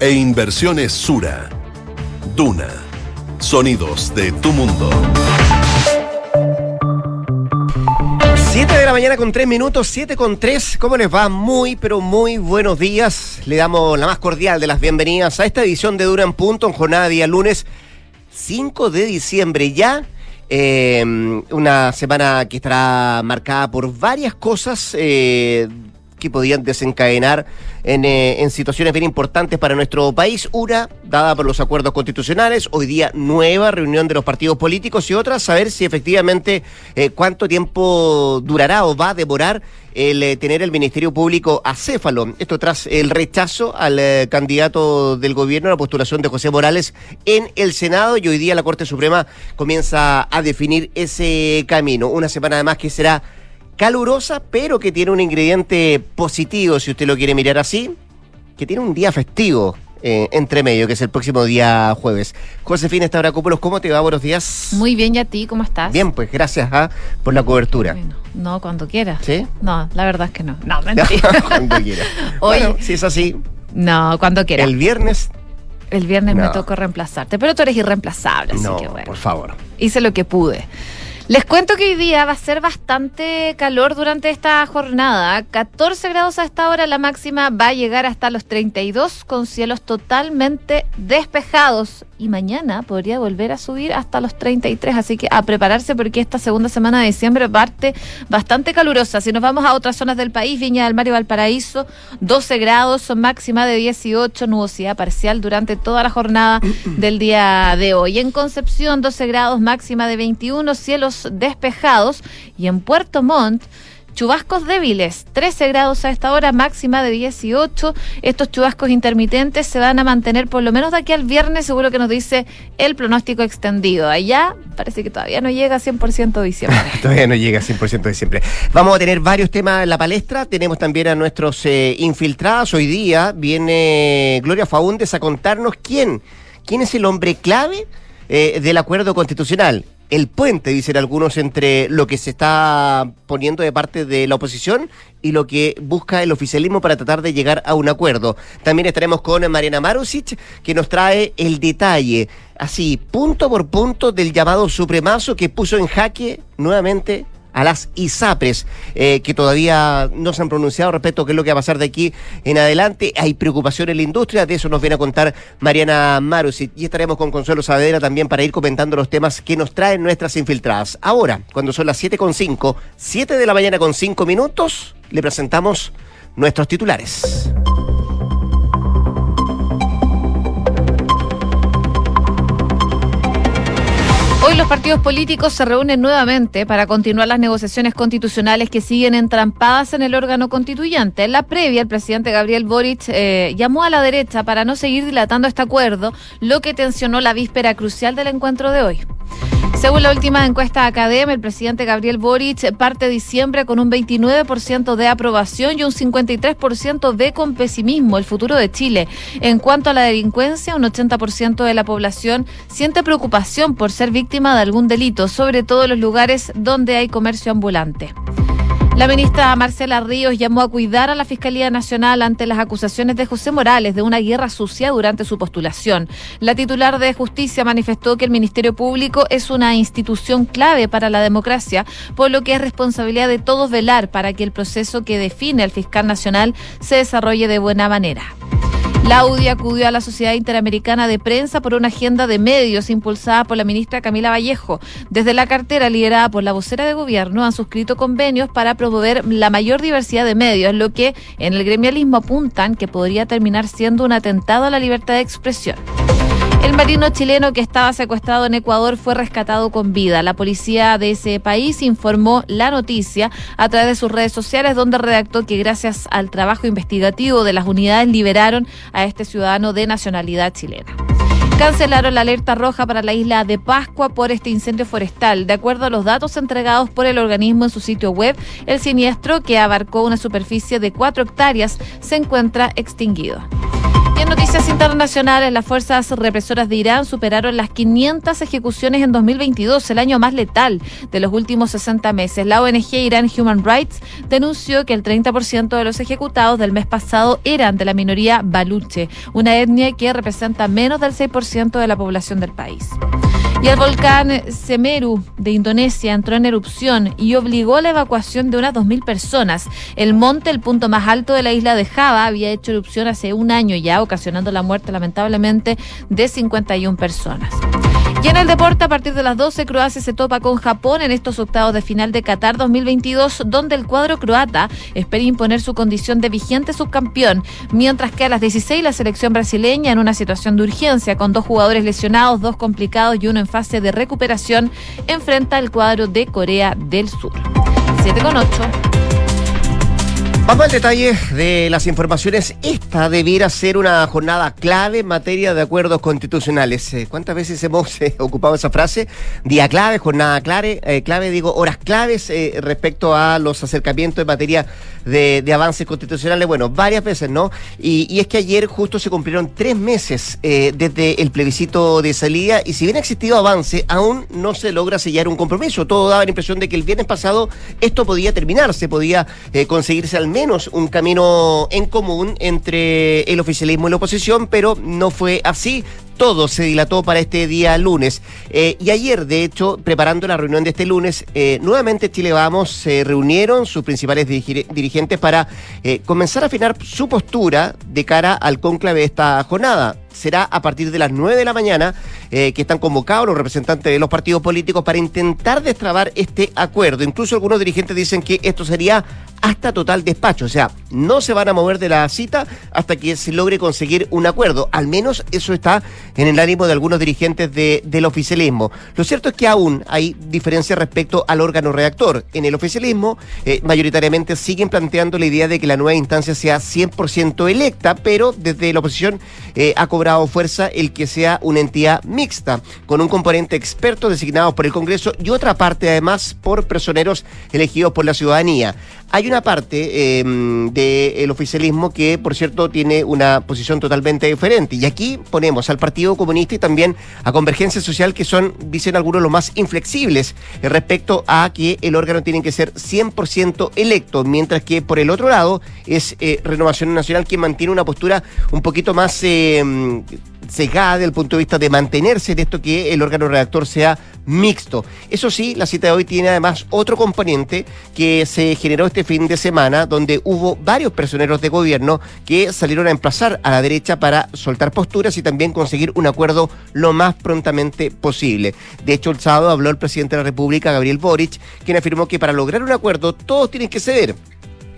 e Inversiones Sura. Duna. Sonidos de tu mundo. 7 de la mañana con 3 minutos, 7 con 3. ¿Cómo les va? Muy, pero muy buenos días. Le damos la más cordial de las bienvenidas a esta edición de Dura en Punto en jornada día lunes 5 de diciembre ya. Eh, una semana que estará marcada por varias cosas eh, que podían desencadenar en, eh, en, situaciones bien importantes para nuestro país. Una, dada por los acuerdos constitucionales, hoy día nueva reunión de los partidos políticos y otra, saber si efectivamente eh, cuánto tiempo durará o va a demorar el eh, tener el Ministerio Público acéfalo. Esto tras el rechazo al candidato del gobierno a la postulación de José Morales en el Senado y hoy día la Corte Suprema comienza a definir ese camino. Una semana además que será calurosa, pero que tiene un ingrediente positivo, si usted lo quiere mirar así, que tiene un día festivo. Eh, entre medio, que es el próximo día jueves. Josefina Estabracópolos, ¿cómo te va? Buenos días. Muy bien, ¿y a ti? ¿Cómo estás? Bien, pues gracias ¿ah? por la cobertura. Bueno, no, cuando quieras. ¿Sí? No, la verdad es que no. No, mentira. cuando quiera. Hoy, bueno, si es así. No, cuando quieras. El viernes. El viernes No. me tocó reemplazarte, pero tú eres irreemplazable, así no, que bueno. por favor. Hice lo que pude. Les cuento que hoy día va a ser bastante calor durante esta jornada. 14 grados a esta hora, la máxima va a llegar hasta los 32 con cielos totalmente despejados. Y mañana podría volver a subir hasta los 33, así que a prepararse porque esta segunda semana de diciembre parte bastante calurosa. Si nos vamos a otras zonas del país, Viña del Mar y Valparaíso, 12 grados, máxima de 18, nubosidad parcial durante toda la jornada del día de hoy. En Concepción, 12 grados, máxima de 21, cielos despejados. Y en Puerto Montt, Chubascos débiles, 13 grados a esta hora, máxima de 18. Estos chubascos intermitentes se van a mantener por lo menos de aquí al viernes, seguro que nos dice el pronóstico extendido. Allá parece que todavía no llega a 100% diciembre. Todavía no llega a 100% de siempre. Vamos a tener varios temas en la palestra. Tenemos también a nuestros eh, infiltrados. Hoy día viene Gloria Faúndes a contarnos quién, quién es el hombre clave eh, del acuerdo constitucional. El puente, dicen algunos, entre lo que se está poniendo de parte de la oposición y lo que busca el oficialismo para tratar de llegar a un acuerdo. También estaremos con Mariana Marusic, que nos trae el detalle, así, punto por punto, del llamado supremazo que puso en jaque nuevamente a las ISAPRES, eh, que todavía no se han pronunciado respecto a qué es lo que va a pasar de aquí en adelante. Hay preocupación en la industria, de eso nos viene a contar Mariana Marusic. Y estaremos con Consuelo Saavedra también para ir comentando los temas que nos traen nuestras infiltradas. Ahora, cuando son las 7.5, 7 de la mañana con 5 minutos, le presentamos nuestros titulares. Los partidos políticos se reúnen nuevamente para continuar las negociaciones constitucionales que siguen entrampadas en el órgano constituyente. En la previa, el presidente Gabriel Boric eh, llamó a la derecha para no seguir dilatando este acuerdo, lo que tensionó la víspera crucial del encuentro de hoy. Según la última encuesta Academia, el presidente Gabriel Boric parte diciembre con un 29% de aprobación y un 53% de con pesimismo el futuro de Chile. En cuanto a la delincuencia, un 80% de la población siente preocupación por ser víctima de algún delito, sobre todo en los lugares donde hay comercio ambulante. La ministra Marcela Ríos llamó a cuidar a la Fiscalía Nacional ante las acusaciones de José Morales de una guerra sucia durante su postulación. La titular de Justicia manifestó que el Ministerio Público es una institución clave para la democracia, por lo que es responsabilidad de todos velar para que el proceso que define al fiscal nacional se desarrolle de buena manera. La UDI acudió a la Sociedad Interamericana de Prensa por una agenda de medios impulsada por la ministra Camila Vallejo. Desde la cartera liderada por la vocera de gobierno han suscrito convenios para promover la mayor diversidad de medios, lo que en el gremialismo apuntan que podría terminar siendo un atentado a la libertad de expresión. El marino chileno que estaba secuestrado en Ecuador fue rescatado con vida. La policía de ese país informó la noticia a través de sus redes sociales, donde redactó que gracias al trabajo investigativo de las unidades liberaron a este ciudadano de nacionalidad chilena. Cancelaron la alerta roja para la isla de Pascua por este incendio forestal. De acuerdo a los datos entregados por el organismo en su sitio web, el siniestro, que abarcó una superficie de 4 hectáreas, se encuentra extinguido. En noticias internacionales, las fuerzas represoras de Irán superaron las 500 ejecuciones en 2022, el año más letal de los últimos 60 meses. La ONG Iran Human Rights denunció que el 30% de los ejecutados del mes pasado eran de la minoría baluche, una etnia que representa menos del 6% de la población del país. El volcán Semeru de Indonesia entró en erupción y obligó la evacuación de unas 2.000 personas. El monte, el punto más alto de la isla de Java, había hecho erupción hace un año ya, ocasionando la muerte lamentablemente de 51 personas. Y en el deporte, a partir de las 12, Croacia se topa con Japón en estos octavos de final de Qatar 2022, donde el cuadro croata espera imponer su condición de vigente subcampeón, mientras que a las 16 la selección brasileña en una situación de urgencia, con dos jugadores lesionados, dos complicados y uno en fase de recuperación, enfrenta al cuadro de Corea del Sur. 7 con 8. Vamos al detalle de las informaciones. Esta debiera ser una jornada clave en materia de acuerdos constitucionales. Eh, ¿Cuántas veces hemos eh, ocupado esa frase? Día clave, jornada clave, eh, clave digo, horas claves respecto a los acercamientos en materia de, avances constitucionales. Bueno, varias veces, ¿no? Y, y, es que ayer justo se cumplieron tres meses desde el plebiscito de salida y si bien ha existido avance, aún no se logra sellar un compromiso. Todo daba la impresión de que el viernes pasado esto podía terminarse, podía conseguirse al menos un camino en común entre el oficialismo y la oposición, pero no fue así todo se dilató para este día lunes. Eh, y ayer, de hecho, preparando la reunión de este lunes, eh, nuevamente Chile Vamos se reunieron sus principales dirigentes para eh, comenzar a afinar su postura de cara al cónclave de esta jornada. Será a partir de las 9 de la mañana que están convocados los representantes de los partidos políticos para intentar destrabar este acuerdo. Incluso algunos dirigentes dicen que esto sería hasta total despacho. O sea, no se van a mover de la cita hasta que se logre conseguir un acuerdo. Al menos eso está en el ánimo de algunos dirigentes del oficialismo. Lo cierto es que aún hay diferencias respecto al órgano redactor. En el oficialismo, eh, mayoritariamente siguen planteando la idea de que la nueva instancia sea 100% electa, pero desde la oposición eh, ha cobrado fuerza el que sea una entidad mixta, con un componente experto designado por el Congreso y otra parte además por personeros elegidos por la ciudadanía. Hay una parte em, del oficialismo que, por cierto, tiene una posición totalmente diferente. Y aquí ponemos al Partido Comunista y también a Convergencia Social, que son, dicen algunos, los más inflexibles respecto a que el órgano tiene que ser 100% electo, mientras que por el otro lado es eh, Renovación Nacional quien mantiene una postura un poquito más... Em, cegada desde el punto de vista de mantenerse en esto que el órgano redactor sea mixto. Eso sí, la cita de hoy tiene además otro componente que se generó este fin de semana, donde hubo varios personeros de gobierno que salieron a emplazar a la derecha para soltar posturas y también conseguir un acuerdo lo más prontamente posible. De hecho, el sábado habló el presidente de la República, Gabriel Boric, quien afirmó que para lograr un acuerdo todos tienen que ceder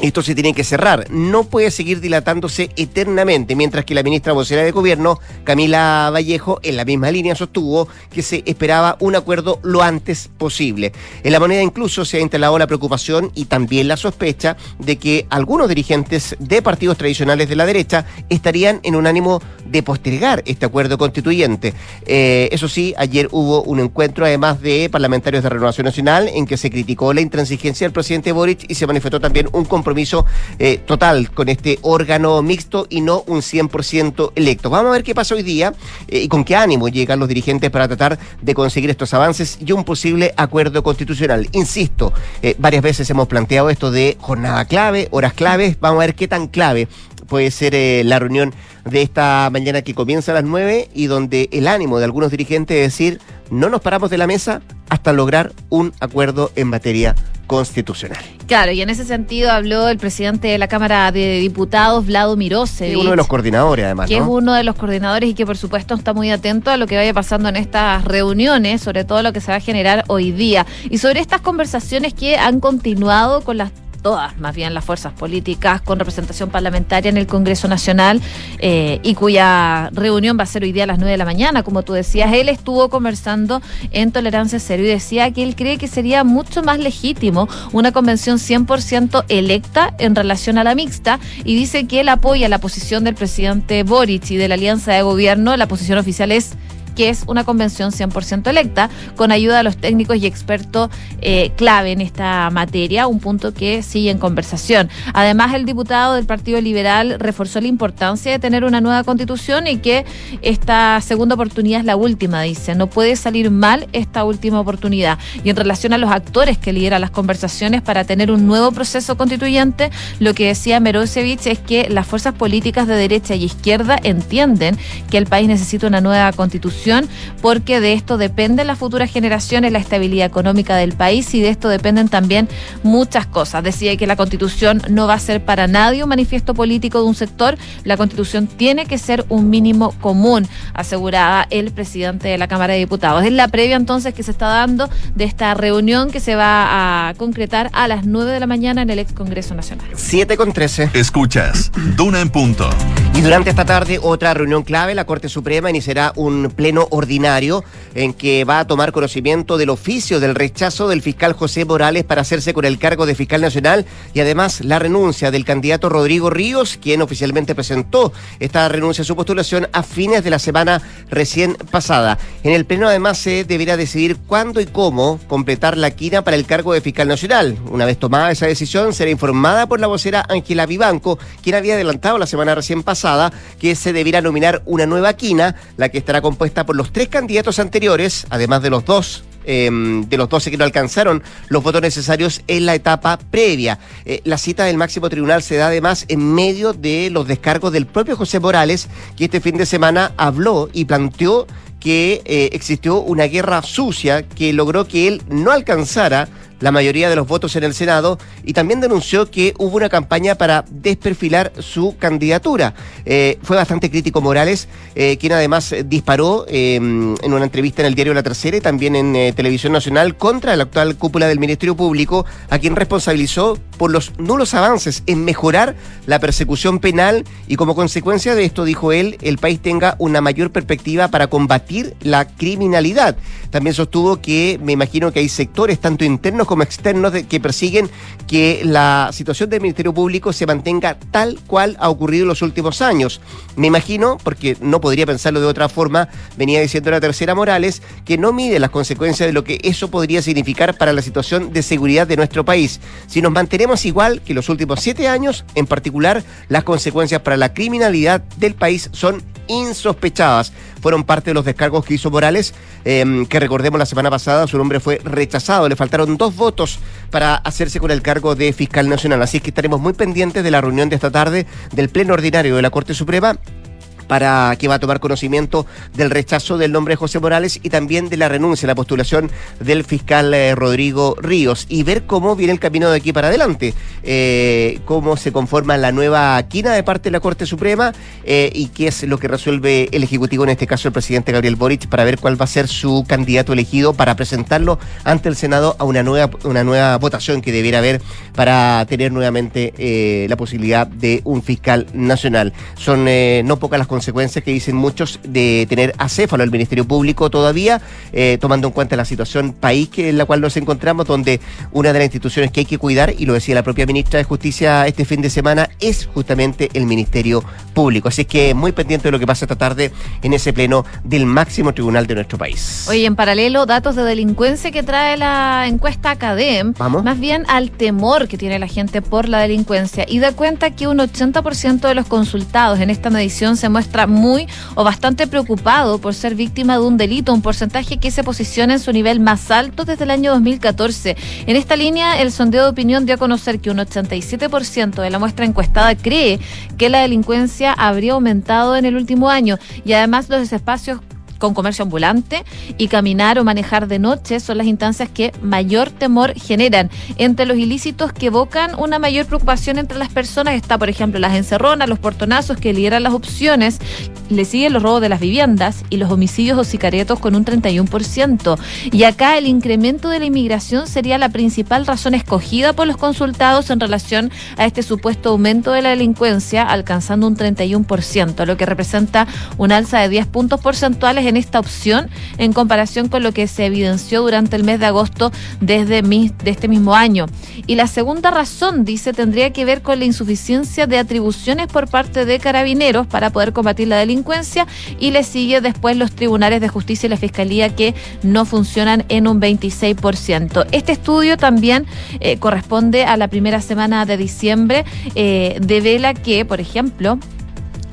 esto se tiene que cerrar. No puede seguir dilatándose eternamente, mientras que la ministra vocera de Gobierno, Camila Vallejo, en la misma línea sostuvo que se esperaba un acuerdo lo antes posible. En la moneda incluso se ha instalado la preocupación y también la sospecha de que algunos dirigentes de partidos tradicionales de la derecha estarían en un ánimo de postergar este acuerdo constituyente. Eh, eso sí, ayer hubo un encuentro además de parlamentarios de Renovación Nacional en que se criticó la intransigencia del presidente Boric y se manifestó también un compromiso compromiso eh, total con este órgano mixto y no un 100% electo. Vamos a ver qué pasa hoy día eh, y con qué ánimo llegan los dirigentes para tratar de conseguir estos avances y un posible acuerdo constitucional. Insisto, eh, varias veces hemos planteado esto de jornada clave, horas claves. Vamos a ver qué tan clave puede ser la reunión de esta mañana que comienza a las 9 y donde el ánimo de algunos dirigentes es decir, no nos paramos de la mesa hasta lograr un acuerdo en materia constitucional. Claro, y en ese sentido habló el presidente de la Cámara de Diputados, Vlado Mirose. uno de los coordinadores, además. Que es uno de los coordinadores y que, por supuesto, está muy atento a lo que vaya pasando en estas reuniones, sobre todo lo que se va a generar hoy día. Y sobre estas conversaciones que han continuado con las todas más bien las fuerzas políticas con representación parlamentaria en el Congreso Nacional eh, y cuya reunión va a ser hoy día a las 9 de la mañana, como tú decías. Él estuvo conversando en Tolerancia Cero y decía que él cree que sería mucho más legítimo una convención 100% electa en relación a la mixta y dice que él apoya la posición del presidente Boric y de la alianza de gobierno. La posición oficial es que es una convención 100% electa, con ayuda de los técnicos y expertos eh, clave en esta materia, un punto que sigue en conversación. Además, el diputado del Partido Liberal reforzó la importancia de tener una nueva constitución y que esta segunda oportunidad es la última, dice. No puede salir mal esta última oportunidad. Y en relación a los actores que lideran las conversaciones para tener un nuevo proceso constituyente, lo que decía Merosevich es que las fuerzas políticas de derecha y izquierda entienden que el país necesita una nueva constitución porque de esto dependen las futuras generaciones, la estabilidad económica del país y de esto dependen también muchas cosas. Decía que la constitución no va a ser para nadie un manifiesto político de un sector, la constitución tiene que ser un mínimo común, aseguraba el presidente de la Cámara de Diputados. Es la previa entonces que se está dando de esta reunión que se va a concretar a las 9 de la mañana en el ex Congreso Nacional. 7 con 13. Escuchas, Duna en punto. Y durante esta tarde, otra reunión clave, la Corte Suprema iniciará un pleno ordinario en que va a tomar conocimiento del oficio del rechazo del fiscal José Morales para hacerse con el cargo de fiscal nacional y además la renuncia del candidato Rodrigo Ríos, quien oficialmente presentó esta renuncia a su postulación a fines de la semana recién pasada. En el pleno además se deberá decidir cuándo y cómo completar la quina para el cargo de fiscal nacional. Una vez tomada esa decisión, será informada por la vocera Ángela Vivanco, quien había adelantado la semana recién pasada que se debiera nominar una nueva quina, la que estará compuesta por los tres candidatos anteriores, además de los dos em, de los 12 que no alcanzaron los votos necesarios en la etapa previa. Eh, la cita del máximo tribunal se da además en medio de los descargos del propio José Morales, que este fin de semana habló y planteó que eh, existió una guerra sucia que logró que él no alcanzara la mayoría de los votos en el Senado y también denunció que hubo una campaña para desperfilar su candidatura. Eh, fue bastante crítico Morales, eh, quien además disparó eh, en una entrevista en el diario La Tercera y también en Televisión Nacional contra la actual cúpula del Ministerio Público, a quien responsabilizó por los nulos avances en mejorar la persecución penal y como consecuencia de esto, dijo él, el país tenga una mayor perspectiva para combatir la criminalidad. También sostuvo que me imagino que hay sectores tanto internos como externos que persiguen que la situación del Ministerio Público se mantenga tal cual ha ocurrido en los últimos años. Me imagino, porque no podría pensarlo de otra forma, venía diciendo la tercera Morales, que no mide las consecuencias de lo que eso podría significar para la situación de seguridad de nuestro país. Si nos mantenemos igual que los últimos siete años, en particular, las consecuencias para la criminalidad del país son insospechadas. Fueron parte de los descargos que hizo Morales, em, que recordemos la semana pasada su nombre fue rechazado. Le faltaron dos votos para hacerse con el cargo de fiscal nacional. Así que estaremos muy pendientes de la reunión de esta tarde del Pleno Ordinario de la Corte Suprema para que va a tomar conocimiento del rechazo del nombre de José Morales y también de la renuncia, la postulación del fiscal eh, Rodrigo Ríos y ver cómo viene el camino de aquí para adelante, eh, cómo se conforma la nueva quina de parte de la Corte Suprema eh, y qué es lo que resuelve el Ejecutivo, en este caso el presidente Gabriel Boric, para ver cuál va a ser su candidato elegido para presentarlo ante el Senado a una nueva, una nueva votación que debiera haber para tener nuevamente la posibilidad de un fiscal nacional. Son no pocas las consecuencias que dicen muchos de tener acéfalo el Ministerio Público todavía, eh, tomando en cuenta la situación país que, en la cual nos encontramos, donde una de las instituciones que hay que cuidar, y lo decía la propia ministra de Justicia este fin de semana, es justamente el Ministerio Público. Así que muy pendiente de lo que pasa esta tarde en ese pleno del máximo tribunal de nuestro país. Oye, en paralelo, datos de delincuencia que trae la encuesta Academ, Vamos. más bien al temor que tiene la gente por la delincuencia y da cuenta que un 80% de los consultados en esta medición se muy o bastante preocupado por ser víctima de un delito, un porcentaje que se posiciona en su nivel más alto desde el año 2014. En esta línea, el sondeo de opinión dio a conocer que un 87% de la muestra encuestada cree que la delincuencia habría aumentado en el último año y además los espacios con comercio ambulante y caminar o manejar de noche son las instancias que mayor temor generan. Entre los ilícitos que evocan una mayor preocupación entre las personas está, por ejemplo, las encerronas, los portonazos que lideran las opciones, le siguen los robos de las viviendas y los homicidios o sicaretos con un 31%. Y acá el incremento de la inmigración sería la principal razón escogida por los consultados en relación a este supuesto aumento de la delincuencia, alcanzando un 31%, lo que representa un alza de 10 puntos porcentuales en esta opción en comparación con lo que se evidenció durante el mes de agosto desde de este mismo año. Y la segunda razón, dice, tendría que ver con la insuficiencia de atribuciones por parte de carabineros para poder combatir la delincuencia y le sigue después los tribunales de justicia y la fiscalía que no funcionan en un 26%. Este estudio también eh, corresponde a la primera semana de diciembre, eh, devela que, por ejemplo,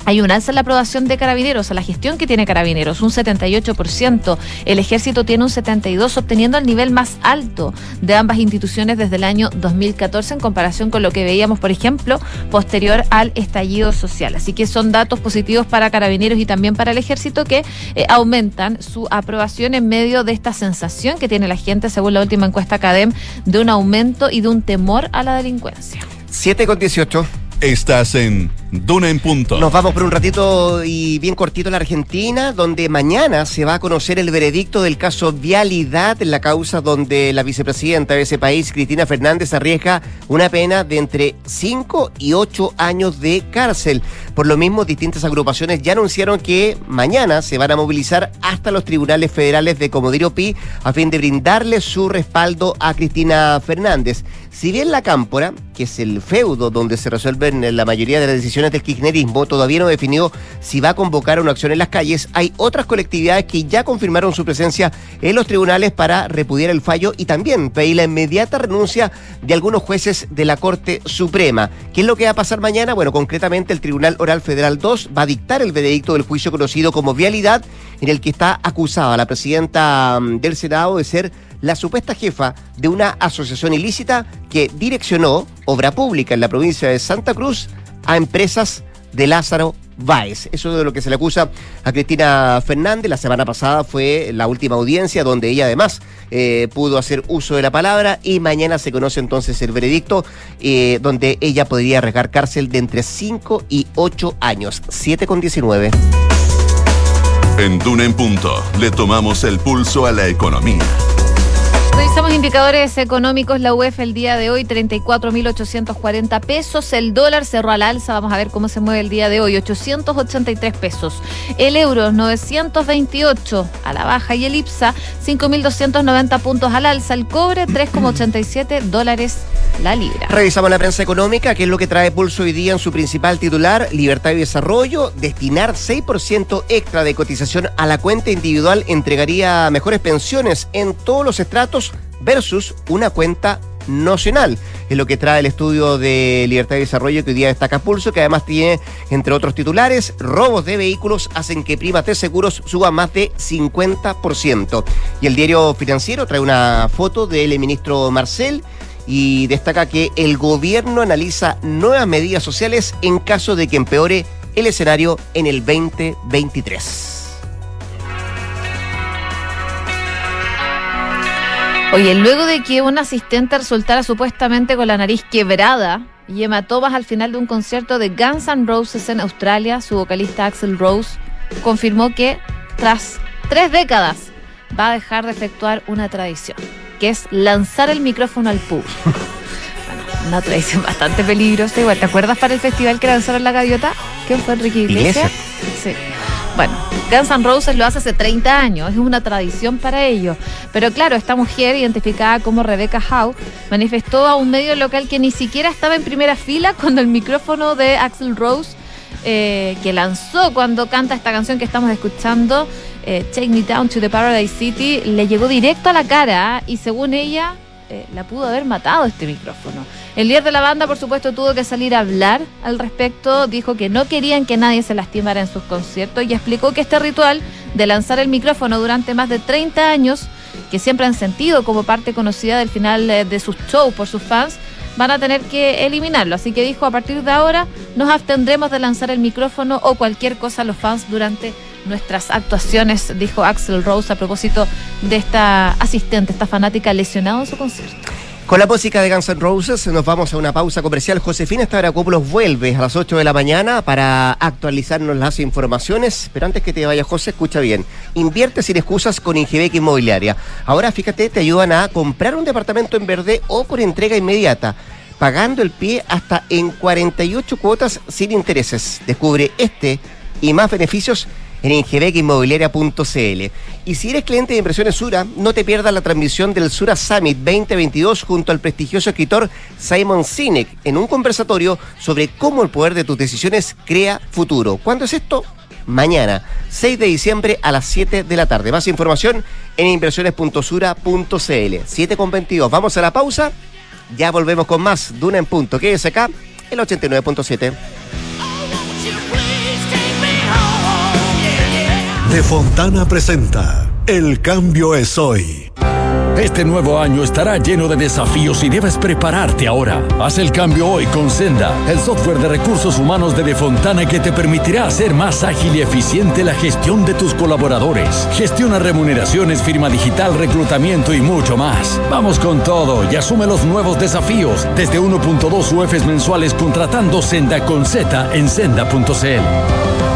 hay un alza en la aprobación de carabineros, a la gestión que tiene carabineros, un 78%. El ejército tiene un 72%, obteniendo el nivel más alto de ambas instituciones desde el año 2014 en comparación con lo que veíamos, por ejemplo, posterior al estallido social. Así que son datos positivos para carabineros y también para el ejército que eh, aumentan su aprobación en medio de esta sensación que tiene la gente, según la última encuesta CADEM, de un aumento y de un temor a la delincuencia. 7 con 18. Estás en Duna en Punto. Nos vamos por un ratito y bien cortito a la Argentina, donde mañana se va a conocer el veredicto del caso Vialidad, la causa donde la vicepresidenta de ese país, Cristina Fernández, arriesga una pena de entre 5 y 8 años de cárcel. Por lo mismo, distintas agrupaciones ya anunciaron que mañana se van a movilizar hasta los tribunales federales de Comodoro Pi a fin de brindarle su respaldo a Cristina Fernández. Si bien la Cámpora, que es el feudo donde se resuelven la mayoría de las decisiones del kirchnerismo, todavía no definió si va a convocar una acción en las calles, hay otras colectividades que ya confirmaron su presencia en los tribunales para repudiar el fallo y también pedir la inmediata renuncia de algunos jueces de la Corte Suprema. ¿Qué es lo que va a pasar mañana? Bueno, concretamente el Tribunal Oral Federal 2 va a dictar el veredicto del juicio conocido como vialidad, en el que está acusada la presidenta mm, del Senado de ser la supuesta jefa de una asociación ilícita que direccionó obra pública en la provincia de Santa Cruz a empresas de Lázaro Báez. Eso es de lo que se le acusa a Cristina Fernández. La semana pasada fue la última audiencia donde ella además eh, pudo hacer uso de la palabra y mañana se conoce entonces el veredicto eh, donde ella podría arriesgar cárcel de entre 5 y 8 años. 7 con 19. En Duna en Punto le tomamos el pulso a la economía. Revisamos indicadores económicos. La UEF el día de hoy, 34.840 pesos. El dólar cerró al alza. Vamos a ver cómo se mueve el día de hoy, 883 pesos. El euro, 928 a la baja. Y el IPSA, 5.290 puntos al alza. El cobre, 3,87 dólares la libra. Revisamos la prensa económica, que es lo que trae Pulso hoy día en su principal titular, Libertad y Desarrollo. Destinar 6% extra de cotización a la cuenta individual entregaría mejores pensiones en todos los estratos versus una cuenta nacional. Es lo que trae el estudio de Libertad y Desarrollo que hoy día destaca Pulso, que además tiene, entre otros titulares, robos de vehículos hacen que primas de seguros suba más de 50%. Y el diario financiero trae una foto del ministro Marcel y destaca que el gobierno analiza nuevas medidas sociales en caso de que empeore el escenario en el 2023. Oye, luego de que un asistente resultara supuestamente con la nariz quebrada y hematomas al final de un concierto de Guns N' Roses en Australia, su vocalista Axel Rose confirmó que tras tres décadas va a dejar de efectuar una tradición, que es lanzar el micrófono al público. bueno, una tradición bastante peligrosa. Igual, ¿te acuerdas para el festival que lanzaron la gaviota? ¿Quién fue Enrique Iglesias? Sí. Bueno, Guns N' Roses lo hace hace 30 años, es una tradición para ellos. Pero claro, esta mujer, identificada como Rebecca Howe, manifestó a un medio local que ni siquiera estaba en primera fila cuando el micrófono de Axel Rose, eh, que lanzó cuando canta esta canción que estamos escuchando, eh, Take Me Down to the Paradise City, le llegó directo a la cara y según ella, eh, la pudo haber matado este micrófono. El líder de la banda, por supuesto, tuvo que salir a hablar al respecto. Dijo que no querían que nadie se lastimara en sus conciertos y explicó que este ritual de lanzar el micrófono durante más de 30 años, que siempre han sentido como parte conocida del final eh, de sus shows por sus fans, van a tener que eliminarlo. Así que dijo, a partir de ahora nos abstendremos de lanzar el micrófono o cualquier cosa a los fans durante nuestras actuaciones, dijo Axel Rose a propósito de esta asistente, esta fanática lesionada en su concierto. Con la música de Guns N' Roses nos vamos a una pausa comercial. Josefina Estabracópulos vuelve a las 8 de la mañana para actualizarnos las informaciones. Pero antes que te vaya, José, escucha bien. Invierte sin excusas con Ingebec Inmobiliaria. Ahora, fíjate, te ayudan a comprar un departamento en verde o por entrega inmediata, pagando el pie hasta en 48 cuotas sin intereses. Descubre este y más beneficios en ingebecinmobiliaria.cl. Y si eres cliente de Impresiones Sura, no te pierdas la transmisión del Sura Summit 2022 junto al prestigioso escritor Simon Sinek en un conversatorio sobre cómo el poder de tus decisiones crea futuro. ¿Cuándo es esto? Mañana, 6 de diciembre a las 7 de la tarde. Más información en inversiones.sura.cl. 7 con 22. Vamos a la pausa. Ya volvemos con más. Duna en punto. Quédese acá, el 89.7. De Fontana presenta El cambio es hoy. Este nuevo año estará lleno de desafíos y debes prepararte ahora. Haz el cambio hoy con Senda, el software de recursos humanos de Defontana que te permitirá hacer más ágil y eficiente la gestión de tus colaboradores. Gestiona remuneraciones, firma digital, reclutamiento y mucho más. Vamos con todo y asume los nuevos desafíos desde 1.2 UFs mensuales contratando Senda con Z en senda.cl.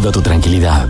tu tranquilidad.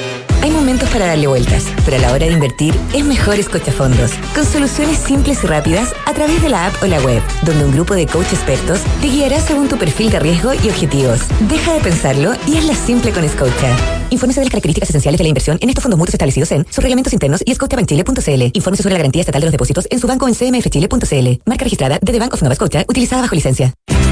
Hay momentos para darle vueltas, pero a la hora de invertir es mejor fondos, con soluciones simples y rápidas a través de la app o la web, donde un grupo de coach expertos te guiará según tu perfil de riesgo y objetivos. Deja de pensarlo y hazla simple con Scotia. Infórmese de las características esenciales de la inversión en estos fondos mutuos establecidos en sus reglamentos internos y scotiabankchile.cl. Infórmese sobre la garantía estatal de los depósitos en su banco en cmfchile.cl. Marca registrada de The Bank of Nova Scotia, utilizada bajo licencia.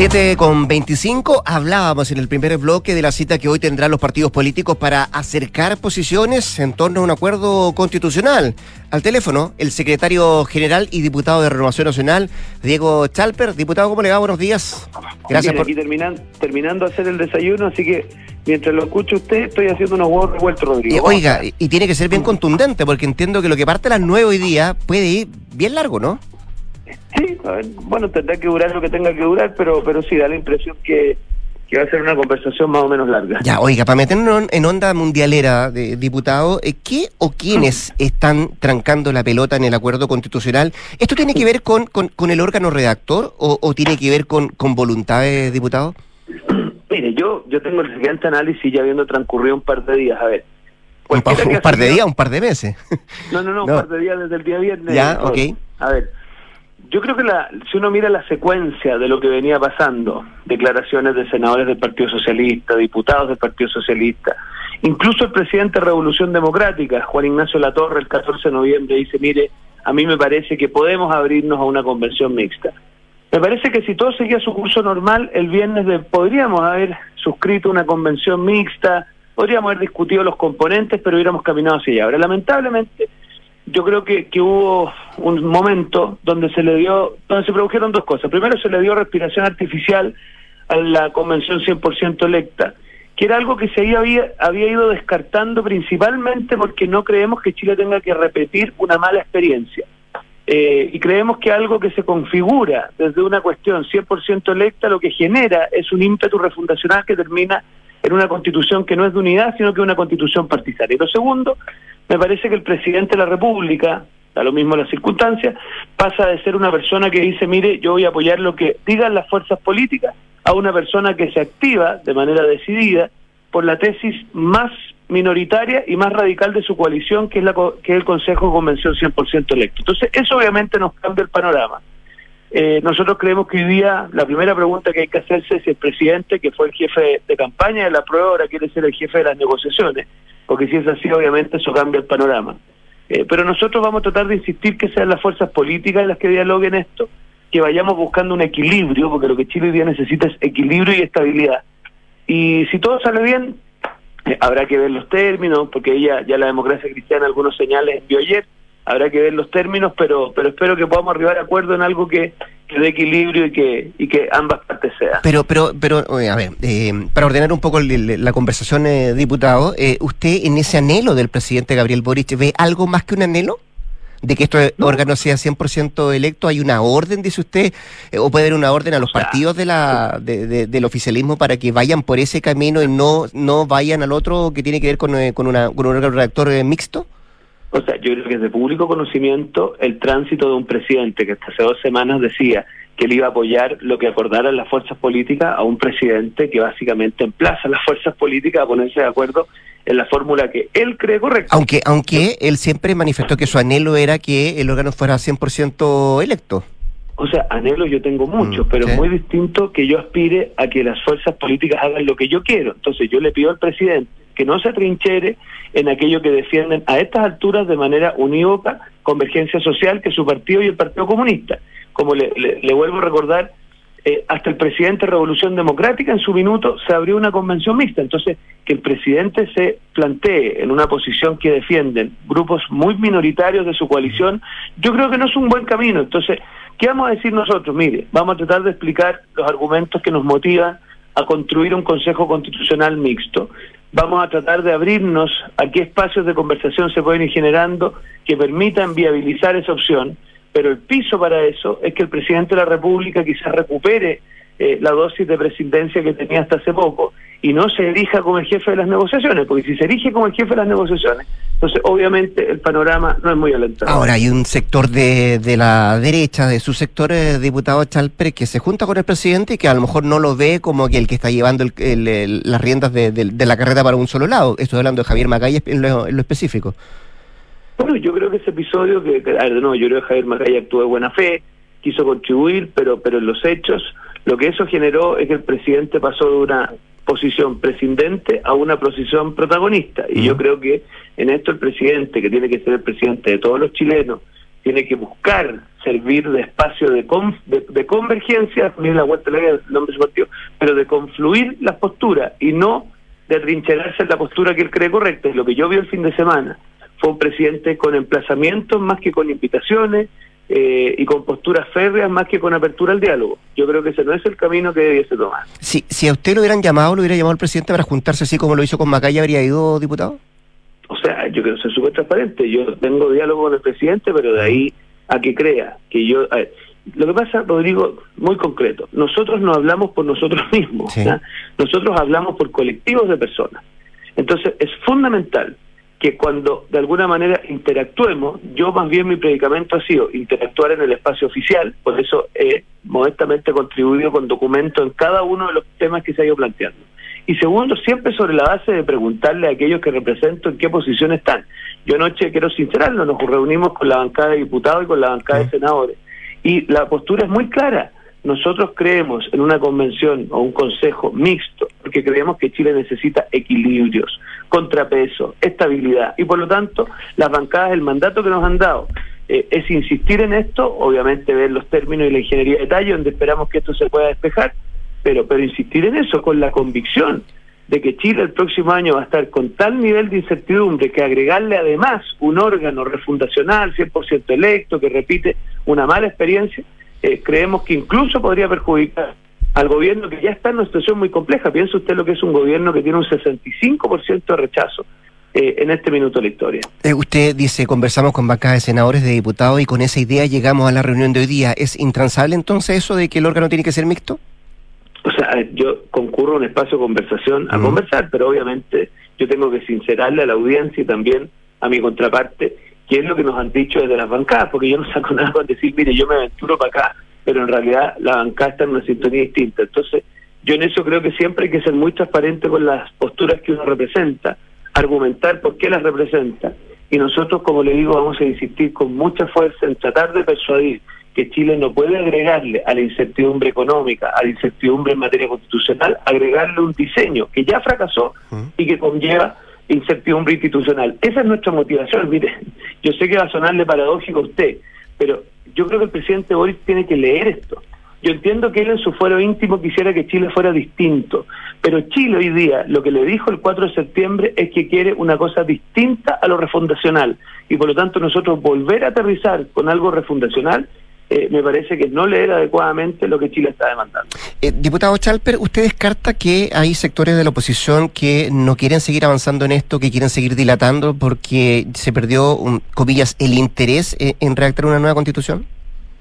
7 con 25, hablábamos en el primer bloque de la cita que hoy tendrán los partidos políticos para acercar posiciones en torno a un acuerdo constitucional. Al teléfono, el secretario general y diputado de Renovación Nacional, Diego Chalper. Diputado, ¿cómo le va? Buenos días. Gracias por... aquí terminando, terminando de hacer el desayuno, así que mientras lo escucho usted, estoy haciendo unos huevos revueltos, Rodrigo. Eh, oiga, y tiene que ser bien contundente, porque entiendo que lo que parte a las 9 hoy día puede ir bien largo, ¿no? Sí, bueno, tendrá que durar lo que tenga que durar, pero pero sí, da la impresión que, va a ser una conversación más o menos larga. Ya, oiga, para meternos en onda mundialera, de, diputado, eh, ¿qué o quiénes están trancando la pelota en el acuerdo constitucional? ¿Esto tiene que ver con, con, el órgano redactor o, tiene que ver con, con voluntades, diputado? Mire, yo, yo tengo el siguiente análisis ya habiendo transcurrido un par de días. A ver, un, par de días, un par de meses. No, no, no, un par de días desde el día viernes. Ya, ok. A ver, yo creo que la, si uno mira la secuencia de lo que venía pasando, declaraciones de senadores del Partido Socialista, diputados del Partido Socialista, incluso el presidente de Revolución Democrática, Juan Ignacio Latorre, el 14 de noviembre dice, mire, a mí me parece que podemos abrirnos a una convención mixta. Me parece que si todo seguía su curso normal, el viernes de, podríamos haber suscrito una convención mixta, podríamos haber discutido los componentes, pero hubiéramos caminado hacia allá. Ahora, lamentablemente, yo creo que, que hubo un momento donde se le dio, donde se produjeron dos cosas. Primero se le dio respiración artificial a la convención 100% electa, que era algo que se había, había ido descartando principalmente porque no creemos que Chile tenga que repetir una mala experiencia. Eh, y creemos que algo que se configura desde una cuestión 100% electa lo que genera es un ímpetu refundacional que termina en una constitución que no es de unidad, sino que una constitución partidaria. Lo segundo, me parece que el presidente de la República, da lo mismo las circunstancias, pasa de ser una persona que dice, mire, yo voy a apoyar lo que digan las fuerzas políticas, a una persona que se activa de manera decidida por la tesis más minoritaria y más radical de su coalición, que es, la, que es el Consejo de Convención 100% electo. Entonces, eso obviamente nos cambia el panorama. Eh, nosotros creemos que hoy día la primera pregunta que hay que hacerse es si el presidente, que fue el jefe de campaña de la prueba, ahora quiere ser el jefe de las negociaciones, porque si es así, obviamente eso cambia el panorama. Eh, pero nosotros vamos a tratar de insistir que sean las fuerzas políticas las que dialoguen esto, que vayamos buscando un equilibrio, porque lo que Chile hoy día necesita es equilibrio y estabilidad. Y si todo sale bien, eh, habrá que ver los términos, porque ella, ya la democracia cristiana algunos señales envió ayer, habrá que ver los términos, pero pero espero que podamos arribar a acuerdo en algo que, dé equilibrio y que y que ambas partes sean. Pero pero pero a ver, eh, para ordenar un poco la conversación, eh, diputado, eh, ¿usted en ese anhelo del presidente Gabriel Boric ve algo más que un anhelo? de que este órgano sea 100% electo, ¿hay una orden, dice usted, o puede haber una orden a los partidos de la, del oficialismo para que vayan por ese camino y no, no vayan al otro que tiene que ver con, con, una, con un órgano redactor mixto? O sea, yo creo que es de público conocimiento el tránsito de un presidente que hasta hace dos semanas decía que él iba a apoyar lo que acordaran las fuerzas políticas a un presidente que básicamente emplaza a las fuerzas políticas a ponerse de acuerdo en la fórmula que él cree correcta. Aunque, aunque él siempre manifestó que su anhelo era que el órgano fuera 100% electo. O sea, anhelo yo tengo mucho, mm, pero es muy distinto que yo aspire a que las fuerzas políticas hagan lo que yo quiero. Entonces yo le pido al presidente que no se trinchere en aquello que defienden a estas alturas de manera unívoca Convergencia Social, que su partido y el Partido Comunista. Como le, vuelvo a recordar, eh, hasta el presidente de Revolución Democrática en su minuto se abrió una convención mixta. Entonces, que el presidente se plantee en una posición que defienden grupos muy minoritarios de su coalición, yo creo que no es un buen camino. Entonces, ¿qué vamos a decir nosotros? Mire, vamos a tratar de explicar los argumentos que nos motivan a construir un Consejo Constitucional mixto vamos a tratar de abrirnos a qué espacios de conversación se pueden ir generando que permitan viabilizar esa opción, pero el piso para eso es que el presidente de la República quizás recupere eh, la dosis de presidencia que tenía hasta hace poco y no se elija como el jefe de las negociaciones, porque si se elige como el jefe de las negociaciones, entonces obviamente el panorama no es muy alentador. Ahora hay un sector de, de la derecha, de su sector, eh, diputado Chalpre, que se junta con el presidente y que a lo mejor no lo ve como que el que está llevando las riendas de, la carrera para un solo lado. Estoy hablando de Javier Macaya en lo, específico. Bueno, yo creo que ese episodio, que, a ver, no, yo creo que Javier Macaya actuó de buena fe, quiso contribuir, pero, pero en los hechos lo que eso generó es que el presidente pasó de una posición prescindente a una posición protagonista. Y yo creo que en esto el presidente, que tiene que ser el presidente de todos los chilenos, tiene que buscar servir de espacio de, de, convergencia, la vuelta el nombre partido, pero de confluir las posturas y no de atrincherarse en la postura que él cree correcta. Lo que yo vi el fin de semana fue un presidente con emplazamientos más que con invitaciones, eh, y con posturas férreas más que con apertura al diálogo. Yo creo que ese no es el camino que debiese tomar. Si, si a usted lo hubieran llamado, lo hubiera llamado el presidente para juntarse así como lo hizo con Macaya, ¿habría ido, diputado? O sea, yo quiero ser súper transparente. Yo tengo diálogo con el presidente, pero de ahí a que crea que yo... lo que pasa, Rodrigo, muy concreto, nosotros no hablamos por nosotros mismos, nosotros hablamos por colectivos de personas. Entonces, es fundamental que cuando de alguna manera interactuemos, yo más bien mi predicamento ha sido interactuar en el espacio oficial, por eso he modestamente contribuido con documentos en cada uno de los temas que se ha ido planteando. Y segundo, siempre sobre la base de preguntarle a aquellos que represento en qué posición están. Yo anoche, quiero sincerarlo, nos reunimos con la bancada de diputados y con la bancada de senadores. Y la postura es muy clara. Nosotros creemos en una convención o un consejo mixto, porque creemos que Chile necesita equilibrios, contrapeso, estabilidad. Y por lo tanto, las bancadas, el mandato que nos han dado eh, es insistir en esto, obviamente ver los términos y la ingeniería de detalle, donde esperamos que esto se pueda despejar, pero, pero insistir en eso con la convicción de que Chile el próximo año va a estar con tal nivel de incertidumbre que agregarle además un órgano refundacional 100% electo que repite una mala experiencia, eh, creemos que incluso podría perjudicar al gobierno que ya está en una situación muy compleja. Piensa usted lo que es un gobierno que tiene un 65% de rechazo eh, en este minuto de la historia. Eh, usted dice, conversamos con bancas de senadores, de diputados y con esa idea llegamos a la reunión de hoy día. ¿Es intransable entonces eso de que el órgano tiene que ser mixto? O sea, yo concurro a un espacio de conversación a conversar, pero obviamente yo tengo que sincerarle a la audiencia y también a mi contraparte que es lo que nos han dicho desde las bancadas, porque yo no saco nada con decir, mire, yo me aventuro para acá, pero en realidad la bancada está en una sintonía distinta. Entonces, yo en eso creo que siempre hay que ser muy transparente con las posturas que uno representa, argumentar por qué las representa, y nosotros, como le digo, vamos a insistir con mucha fuerza en tratar de persuadir que Chile no puede agregarle a la incertidumbre económica, a la incertidumbre en materia constitucional, agregarle un diseño que ya fracasó y que conlleva incertidumbre institucional. Esa es nuestra motivación. Mire, yo sé que va a sonarle paradójico a usted, pero yo creo que el presidente Boris tiene que leer esto. Yo entiendo que él en su fuero íntimo quisiera que Chile fuera distinto, pero Chile hoy día lo que le dijo el 4 de septiembre es que quiere una cosa distinta a lo refundacional y por lo tanto nosotros volver a aterrizar con algo refundacional eh, me parece que no leer adecuadamente lo que Chile está demandando. Eh, diputado Chalper, ¿usted descarta que hay sectores de la oposición que no quieren seguir avanzando en esto, que quieren seguir dilatando porque se perdió, comillas, el interés en, en redactar una nueva constitución?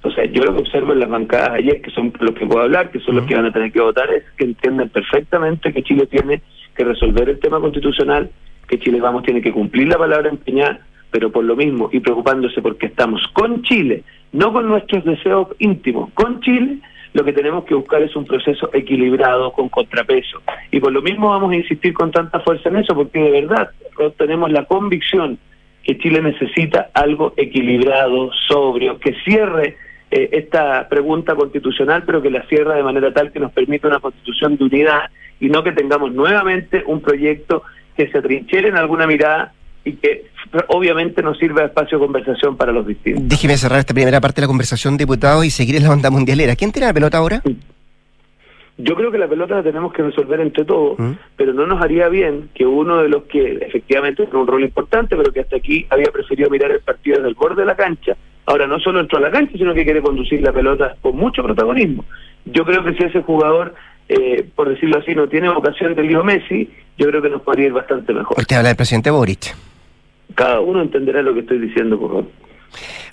O sea, yo lo que observo en las bancadas ayer, que son los que puedo hablar, que son los que van a tener que votar, es que entienden perfectamente que Chile tiene que resolver el tema constitucional, que Chile, vamos, tiene que cumplir la palabra empeñada, pero por lo mismo, y preocupándose porque estamos con Chile, no con nuestros deseos íntimos, con Chile, lo que tenemos que buscar es un proceso equilibrado, con contrapeso. Y por lo mismo vamos a insistir con tanta fuerza en eso, porque de verdad tenemos la convicción que Chile necesita algo equilibrado, sobrio, que cierre eh, esta pregunta constitucional, pero que la cierre de manera tal que nos permita una constitución de unidad y no que tengamos nuevamente un proyecto que se atrinchere en alguna mirada y que obviamente nos sirva de espacio de conversación para los distintos. Déjeme cerrar esta primera parte de la conversación, diputado, y seguir en la onda mundialera. ¿Quién tiene la pelota ahora? Yo creo que la pelota la tenemos que resolver entre todos, ¿Mm? pero no nos haría bien que uno de los que efectivamente tiene un rol importante, pero que hasta aquí había preferido mirar el partido desde el borde de la cancha, ahora no solo entró a la cancha, sino que quiere conducir la pelota con mucho protagonismo. Yo creo que si ese jugador, eh, por decirlo así, no tiene vocación de Leo Messi, yo creo que nos podría ir bastante mejor. Usted habla del presidente Boric cada uno entenderá lo que estoy diciendo, por favor.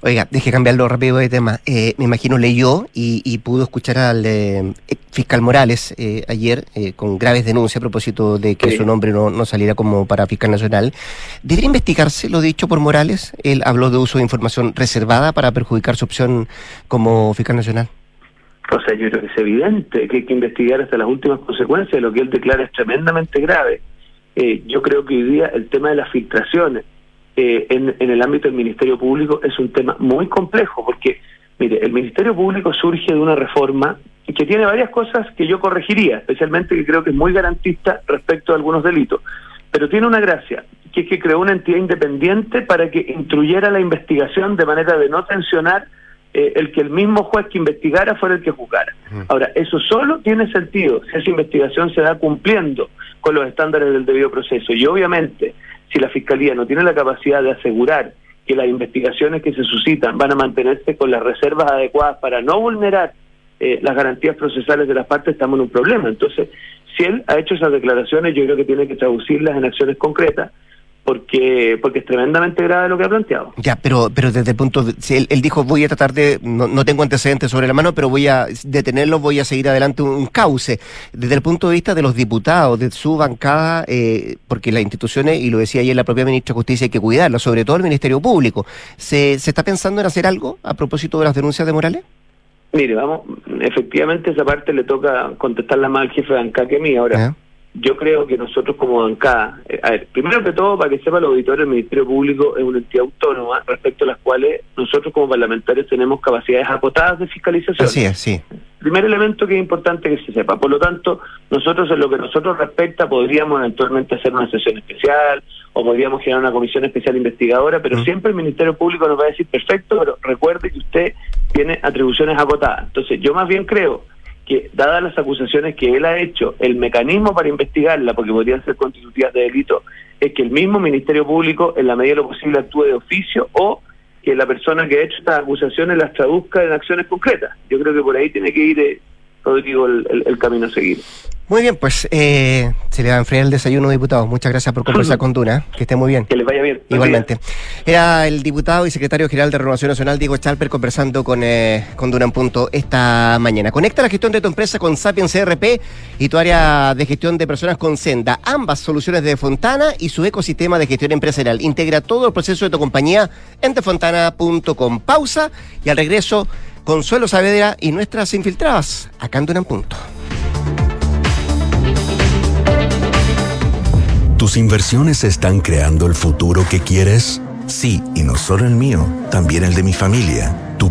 Oiga, deje cambiarlo rápido de tema. Eh, me imagino leyó y, pudo escuchar al eh, fiscal Morales eh, ayer con graves denuncias a propósito de que su nombre no, no, saliera como para fiscal nacional. ¿Debería investigarse lo dicho por Morales? Él habló de uso de información reservada para perjudicar su opción como fiscal nacional. O sea, yo creo que es evidente que hay que investigar hasta las últimas consecuencias. de Lo que él declara es tremendamente grave. yo creo que hoy día el tema de las filtraciones eh, en, el ámbito del Ministerio Público es un tema muy complejo, porque, mire, el Ministerio Público surge de una reforma que tiene varias cosas que yo corregiría, especialmente que creo que es muy garantista respecto a algunos delitos, pero tiene una gracia, que es que creó una entidad independiente para que instruyera la investigación de manera de no tensionar eh, el que el mismo juez que investigara fuera el que juzgara. Ahora, eso solo tiene sentido si esa investigación se da cumpliendo con los estándares del debido proceso. Y obviamente, si la Fiscalía no tiene la capacidad de asegurar que las investigaciones que se suscitan van a mantenerse con las reservas adecuadas para no vulnerar eh, las garantías procesales de las partes, estamos en un problema. Entonces, si él ha hecho esas declaraciones, yo creo que tiene que traducirlas en acciones concretas porque porque es tremendamente grave lo que ha planteado. Ya, pero pero desde el punto de, él, él, dijo voy a tratar de no, no, tengo antecedentes sobre la mano, pero voy a detenerlo, voy a seguir adelante un, cauce. Desde el punto de vista de los diputados, de su bancada, eh, porque las instituciones y lo decía ayer la propia ministra de Justicia hay que cuidarlas, sobre todo el Ministerio Público. ¿Se, se está pensando en hacer algo a propósito de las denuncias de Morales? Mire, vamos, efectivamente esa parte le toca contestarla más al jefe de bancada que a mí ahora yo creo que nosotros como bancada, eh, a ver, primero que todo, para que sepa los auditores, el Ministerio Público es una entidad autónoma respecto a las cuales nosotros como parlamentarios tenemos capacidades acotadas de fiscalización. Así es, sí. Primer elemento que es importante que se sepa. Por lo tanto, nosotros en lo que nosotros respecta podríamos eventualmente hacer una sesión especial o podríamos generar una comisión especial investigadora, pero siempre el Ministerio Público nos va a decir, perfecto, pero recuerde que usted tiene atribuciones acotadas. Entonces, yo más bien creo que, dadas las acusaciones que él ha hecho, el mecanismo para investigarla, porque podrían ser constitutivas de delito, es que el mismo Ministerio Público, en la medida de lo posible, actúe de oficio o que la persona que ha hecho estas acusaciones las traduzca en acciones concretas. Yo creo que por ahí tiene que ir, eh, Rodrigo, el, el, camino a seguir. Muy bien, pues eh, Se le va a enfriar el desayuno, diputado. Muchas gracias por conversar con Duna. Que esté muy bien. Que les vaya bien. Igualmente. Era el diputado y secretario general de Renovación Nacional, Diego Chalper, conversando con, eh, con Duna en Punto esta mañana. Conecta la gestión de tu empresa con Sapiens CRP y tu área de gestión de personas con Senda. Ambas soluciones de Fontana y su ecosistema de gestión empresarial. Integra todo el proceso de tu compañía en tefontana.com. Pausa y al regreso, Consuelo Saavedra y nuestras infiltradas. Acá en Duna en Punto. ¿Tus inversiones están creando el futuro que quieres? Sí, y no solo el mío, también el de mi familia.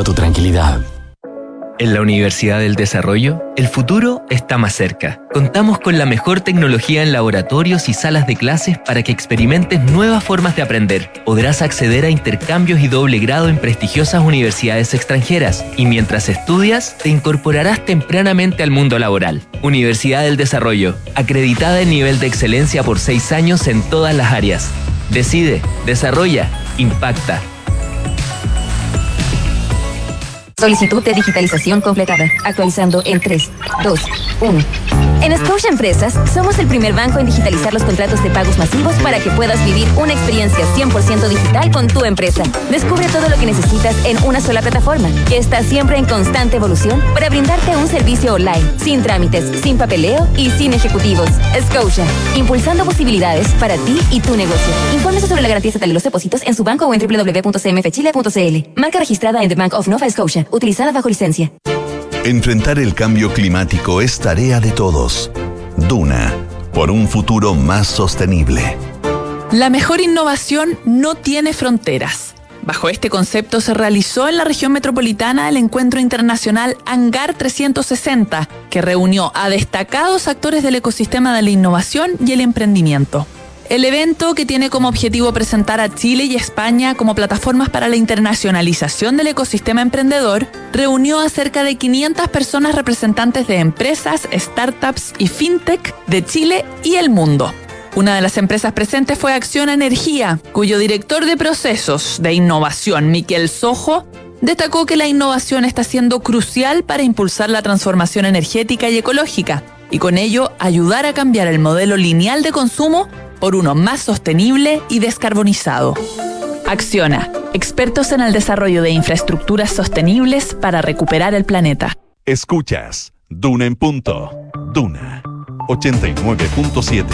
tu tranquilidad. En la Universidad del Desarrollo, el futuro está más cerca. Contamos con la mejor tecnología en laboratorios y salas de clases para que experimentes nuevas formas de aprender. Podrás acceder a intercambios y doble grado en prestigiosas universidades extranjeras y mientras estudias te incorporarás tempranamente al mundo laboral. Universidad del Desarrollo, acreditada en nivel de excelencia por seis años en todas las áreas. Decide, desarrolla, impacta. Solicitud de digitalización completada. Actualizando en 3, 2, 1. En Scotia Empresas somos el primer banco en digitalizar los contratos de pagos masivos para que puedas vivir una experiencia 100% digital con tu empresa. Descubre todo lo que necesitas en una sola plataforma, que está siempre en constante evolución para brindarte un servicio online, sin trámites, sin papeleo y sin ejecutivos. Scotia, impulsando posibilidades para ti y tu negocio. Infórmese sobre la garantía estatal de los depósitos en su banco o en www.cmfchile.cl. Marca registrada en The Bank of Nova Scotia, utilizada bajo licencia. Enfrentar el cambio climático es tarea de todos. Duna, por un futuro más sostenible. La mejor innovación no tiene fronteras. Bajo este concepto se realizó en la región metropolitana el encuentro internacional Hangar 360, que reunió a destacados actores del ecosistema de la innovación y el emprendimiento. El evento, que tiene como objetivo presentar a Chile y España como plataformas para la internacionalización del ecosistema emprendedor, reunió a cerca de 500 personas representantes de empresas, startups y fintech de Chile y el mundo. Una de las empresas presentes fue Acción Energía, cuyo director de procesos de innovación, Miquel Sojo, destacó que la innovación está siendo crucial para impulsar la transformación energética y ecológica y con ello ayudar a cambiar el modelo lineal de consumo por uno más sostenible y descarbonizado. Acciona, expertos en el desarrollo de infraestructuras sostenibles para recuperar el planeta. Escuchas Duna en punto. Duna 89.7.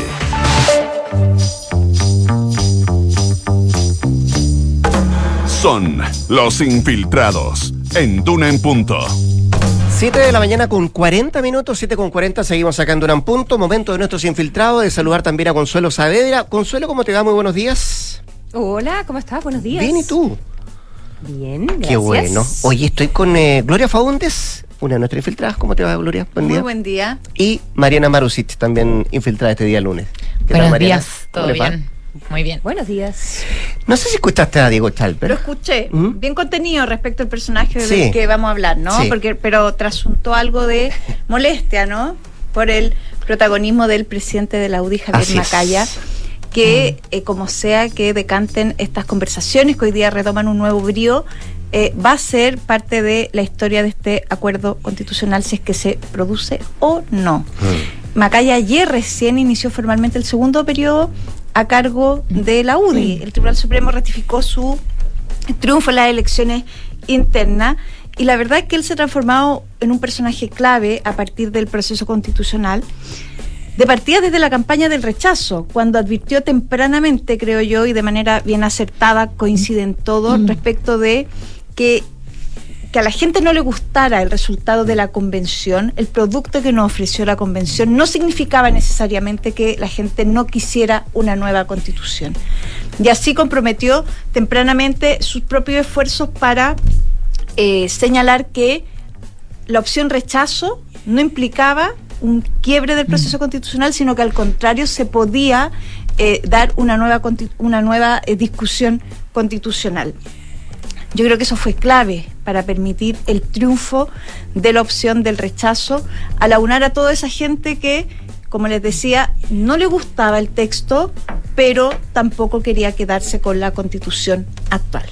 Son los infiltrados en Duna en punto. 7 de la mañana con 40 minutos, 7 con 40, seguimos sacando un punto. Momento de nuestros infiltrados, de saludar también a Consuelo Saavedra. Consuelo, ¿cómo te va? Muy buenos días. Hola, ¿cómo estás? Buenos días. Bien, ¿y tú? Bien, gracias. Qué bueno. Oye, estoy con eh, Gloria Faúndes, una de nuestras infiltradas. ¿Cómo te va, Gloria? Buen Muy día. buen día. Y Mariana Marusic, también infiltrada este día lunes. ¿Qué tal, Buenos Mariana? días, ¿Cómo todo bien. Muy bien. Buenos días. No sé si escuchaste a Diego Chalper. Lo escuché, ¿Mm? bien contenido respecto al personaje Sí. del que vamos a hablar, ¿no? Sí. Porque, pero trasunto algo de molestia, ¿no? Por el protagonismo del presidente de la UDI, Javier Así es. Macaya, que eh, como sea que decanten estas conversaciones que hoy día retoman un nuevo brío, eh, va a ser parte de la historia de este acuerdo constitucional si es que se produce o no. Macaya ayer recién inició formalmente el segundo periodo a cargo de la UDI. El Tribunal Supremo ratificó su triunfo en las elecciones internas y la verdad es que él se ha transformado en un personaje clave a partir del proceso constitucional. De partida desde la campaña del rechazo, cuando advirtió tempranamente, creo yo, y de manera bien acertada, coinciden todos, respecto de que, que a la gente no le gustara el resultado de la convención, el producto que nos ofreció la convención, no significaba necesariamente que la gente no quisiera una nueva constitución. Y así comprometió tempranamente sus propios esfuerzos para eh, señalar que la opción rechazo no implicaba un quiebre del proceso constitucional, sino que al contrario se podía eh, dar una nueva, una nueva eh, discusión constitucional. Yo creo que eso fue clave para permitir el triunfo de la opción del rechazo, al aunar a toda esa gente que, como les decía, no le gustaba el texto, pero tampoco quería quedarse con la constitución actual.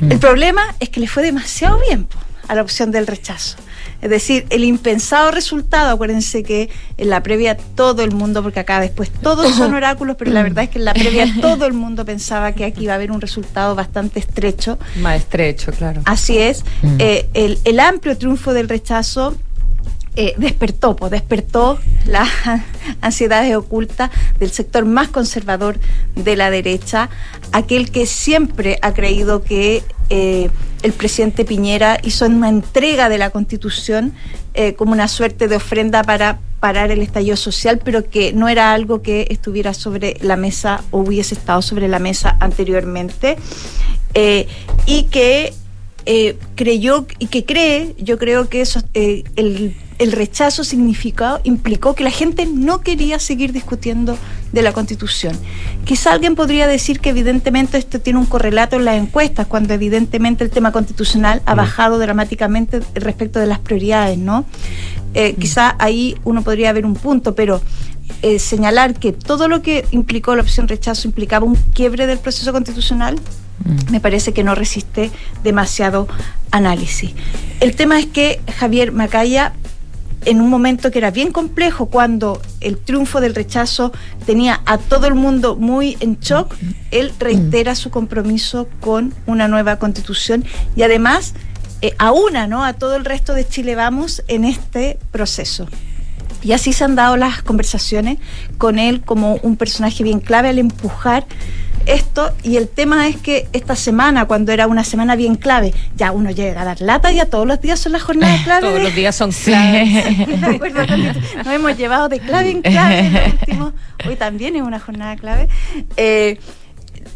El problema es que le fue demasiado bien po, a la opción del rechazo. Es decir, el impensado resultado, acuérdense que en la previa todo el mundo, porque acá después todos son oráculos, pero la verdad es que en la previa todo el mundo pensaba que aquí iba a haber un resultado bastante estrecho. Más estrecho, claro. Así es. Eh, el, el amplio triunfo del rechazo eh, despertó, pues, despertó las ansiedades ocultas del sector más conservador de la derecha, aquel que siempre ha creído que eh, el presidente Piñera hizo una entrega de la Constitución eh, como una suerte de ofrenda para parar el estallido social, pero que no era algo que estuviera sobre la mesa o hubiese estado sobre la mesa anteriormente, eh, y que eh, creyó y que cree, yo creo que eso, eh, el, el rechazo significado implicó que la gente no quería seguir discutiendo de la Constitución. Quizá alguien podría decir que evidentemente esto tiene un correlato en las encuestas, cuando evidentemente el tema constitucional ha bajado dramáticamente respecto de las prioridades, ¿no? Eh, Quizá ahí uno podría ver un punto, pero eh, señalar que todo lo que implicó la opción rechazo implicaba un quiebre del proceso constitucional, me parece que no resiste demasiado análisis. El tema es que Javier Macaya, en un momento que era bien complejo, cuando el triunfo del rechazo tenía a todo el mundo muy en shock, él reitera su compromiso con una nueva constitución y además eh, aúna ¿no? a todo el resto de Chile Vamos en este proceso. Y así se han dado las conversaciones con él como un personaje bien clave al empujar esto. Y el tema es que esta semana, cuando era una semana bien clave, ya uno llega a dar lata, ya todos los días son las jornadas clave. Todos los días son claves. esto. Nos hemos llevado de clave en clave en los últimos- Hoy también es una jornada clave. Eh,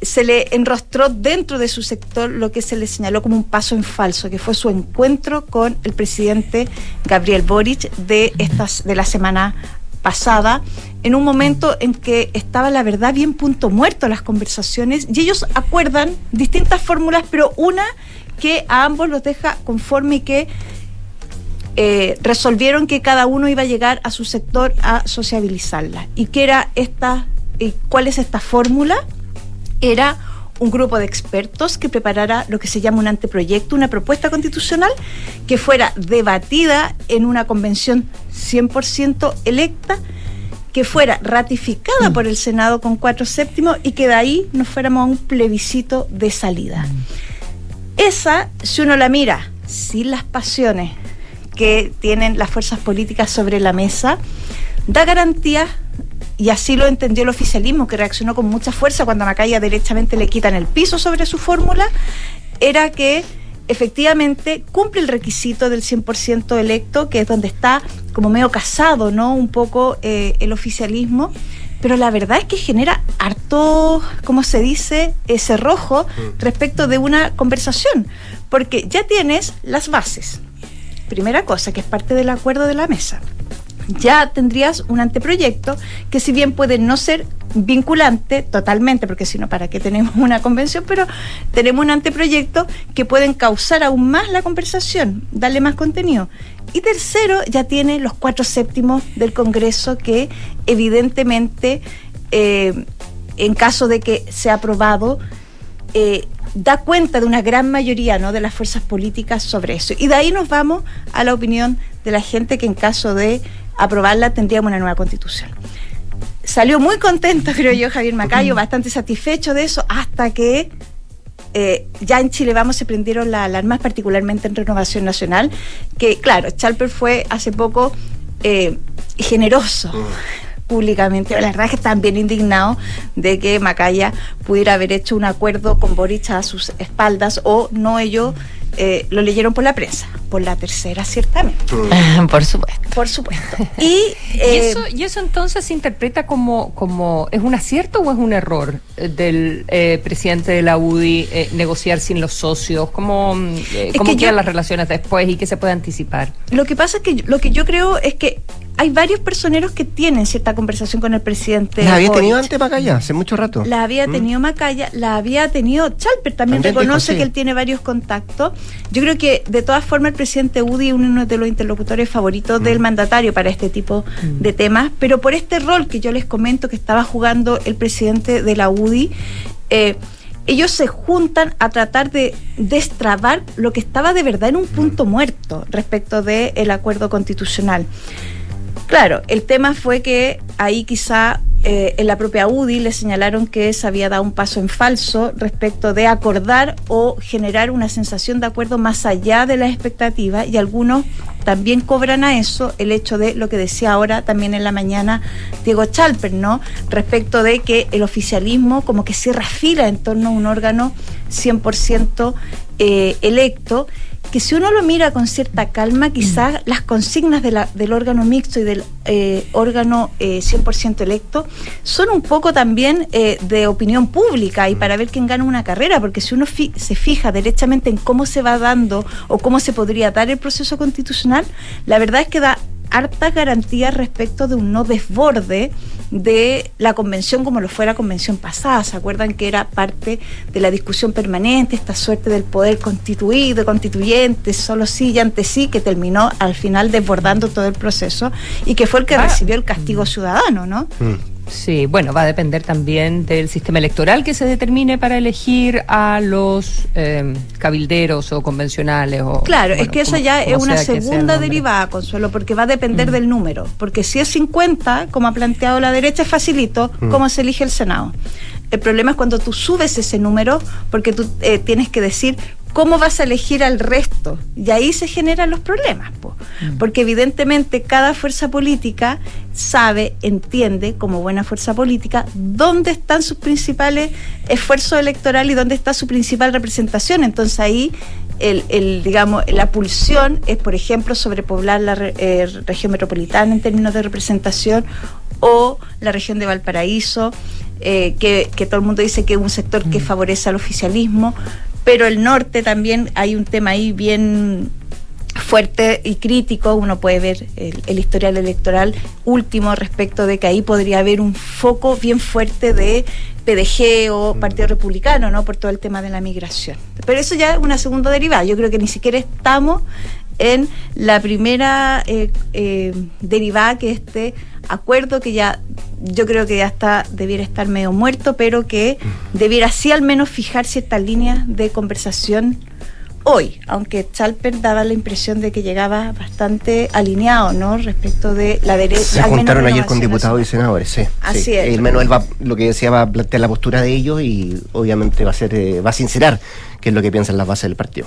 se le enrostró dentro de su sector lo que se le señaló como un paso en falso, que fue su encuentro con el presidente Gabriel Boric de, estas, de la semana pasada, en un momento en que estaba la verdad bien punto muerto las conversaciones y ellos acuerdan distintas fórmulas, pero una que a ambos los deja conforme y que eh, resolvieron que cada uno iba a llegar a su sector a sociabilizarla. ¿Y qué era esta, y cuál es esta fórmula? Era un grupo de expertos que preparara lo que se llama un anteproyecto, una propuesta constitucional que fuera debatida en una convención 100% electa, que fuera ratificada por el Senado con cuatro séptimos y que de ahí nos fuéramos a un plebiscito de salida. Esa, si uno la mira sin las pasiones que tienen las fuerzas políticas sobre la mesa, da garantías, y así lo entendió el oficialismo, que reaccionó con mucha fuerza cuando a Macaya derechamente le quitan el piso sobre su fórmula, era que efectivamente cumple el requisito del 100% electo, que es donde está como medio casado, ¿no? Un poco eh, el oficialismo. Pero la verdad es que genera harto, como se dice, ese rojo respecto de una conversación. Porque ya tienes las bases. Primera cosa, que es parte del acuerdo de la mesa. Ya tendrías un anteproyecto que si bien puede no ser vinculante totalmente, porque si no, ¿para qué tenemos una convención? Pero tenemos un anteproyecto que pueden causar aún más la conversación, darle más contenido. Y tercero, ya tiene los cuatro séptimos del Congreso que evidentemente eh, en caso de que sea aprobado, eh, da cuenta de una gran mayoría ¿no? de las fuerzas políticas sobre eso. Y de ahí nos vamos a la opinión de la gente que en caso de aprobarla tendríamos una nueva constitución. Salió muy contento, creo yo, Javier Macayo, bastante satisfecho de eso, hasta que eh, ya en Chile Vamos se prendieron las alarmas, particularmente en Renovación Nacional, que claro, Chalper fue hace poco eh, generoso. públicamente, la verdad es que están bien indignados de que Macaya pudiera haber hecho un acuerdo con Boric a sus espaldas o no ellos eh, lo leyeron por la prensa, por la tercera ciertamente. por supuesto. Por supuesto. Y, eso, y eso entonces se interpreta como, como, ¿es un acierto o es un error eh, del eh, presidente de la UDI negociar sin los socios? ¿Cómo, cómo quedan las relaciones después y qué se puede anticipar? Lo que pasa es que lo que yo creo es que hay varios personeros que tienen cierta conversación con el presidente. La había tenido antes Macaya, hace mucho rato. La había ¿Mm? tenido Macaya, la había tenido Chalper, también, reconoce que él tiene varios contactos. Yo creo que de todas formas el presidente Udi es uno de los interlocutores favoritos del mm. mandatario para este tipo mm. de temas, pero por este rol que yo les comento que estaba jugando el presidente de la UDI, eh, ellos se juntan a tratar de destrabar lo que estaba de verdad en un punto muerto respecto del acuerdo constitucional. Claro, el tema fue que ahí quizá eh, en la propia UDI le señalaron que se había dado un paso en falso respecto de acordar o generar una sensación de acuerdo más allá de las expectativas y algunos también cobran a eso el hecho de lo que decía ahora también en la mañana Diego Chalper, ¿no? Respecto de que el oficialismo como que cierra fila en torno a un órgano 100% eh, electo que si uno lo mira con cierta calma, quizás mm. las consignas del órgano mixto y del eh, órgano 100% eh, electo son un poco también eh, de opinión pública y para ver quién gana una carrera, porque si uno se fija derechamente en cómo se va dando o cómo se podría dar el proceso constitucional, la verdad es que da hartas garantías respecto de un no desborde de la convención como lo fue la convención pasada. ¿Se acuerdan que era parte de la discusión permanente, esta suerte del poder constituido, constituyente, solo sí y ante sí, que terminó al final desbordando todo el proceso y que fue el que ah. recibió el castigo ciudadano, ¿no? Mm. Sí, bueno, va a depender también del sistema electoral que se determine para elegir a los eh, cabilderos o convencionales. O, claro, es que esa ya es una segunda derivada, Consuelo, porque va a depender mm. del número. Porque si es 50, como ha planteado la derecha, es facilito mm. cómo se elige el Senado. El problema es cuando tú subes ese número, porque tú eh, tienes que decir ¿cómo vas a elegir al resto? Y ahí se generan los problemas, mm. porque evidentemente cada fuerza política sabe, entiende, como buena fuerza política, dónde están sus principales esfuerzos electorales y dónde está su principal representación. Entonces ahí el, digamos, la pulsión es, por ejemplo, sobrepoblar la eh, región metropolitana en términos de representación o la región de Valparaíso, eh, que, que, todo el mundo dice que es un sector que mm. favorece al oficialismo, pero el norte también hay un tema ahí bien fuerte y crítico, uno puede ver el, historial electoral último respecto de que ahí podría haber un foco bien fuerte de PDG o Partido Republicano, ¿no? Por todo el tema de la migración. Pero eso ya es una segunda derivada. Yo creo que ni siquiera estamos en la primera eh, eh, derivada que este acuerdo que ya yo creo que ya está debiera estar medio muerto, pero que debiera sí al menos fijar ciertas líneas de conversación hoy, aunque Chalper daba la impresión de que llegaba bastante alineado, ¿no? Respecto de la derecha. Se juntaron ayer con diputados y senadores, sí. Así es. El Manuel va, lo que decía, va a plantear la postura de ellos y obviamente va a ser, eh, va a sincerar qué es lo que piensan las bases del partido.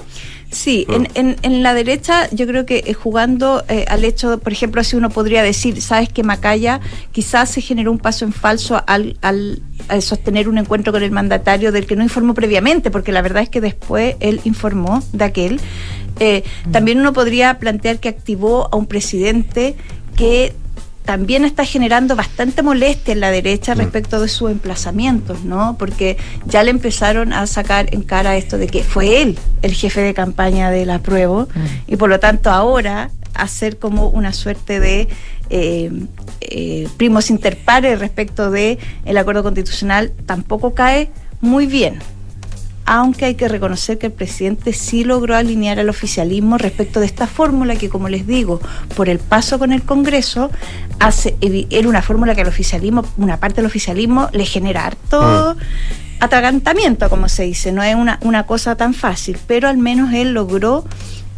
Sí, mm. en, en, la derecha yo creo que eh, jugando eh, al hecho, por ejemplo, así uno podría decir, sabes que Macaya quizás se generó un paso en falso al, al, sostener un encuentro con el mandatario del que no informó previamente, porque la verdad es que después él informó de aquel. Eh, mm. También uno podría plantear que activó a un presidente que también está generando bastante molestia en la derecha mm. respecto de sus emplazamientos, ¿no? Porque ya le empezaron a sacar en cara esto de que fue él el jefe de campaña de la prueba mm. y por lo tanto ahora hacer como una suerte de eh, eh, primos interpares respecto de el acuerdo constitucional tampoco cae muy bien. Aunque hay que reconocer que el presidente sí logró alinear al oficialismo respecto de esta fórmula que, como les digo, por el paso con el Congreso, hace, era una fórmula que al oficialismo, una parte del oficialismo, le genera harto... Mm atragantamiento, como se dice, no es una, una cosa tan fácil, pero al menos él logró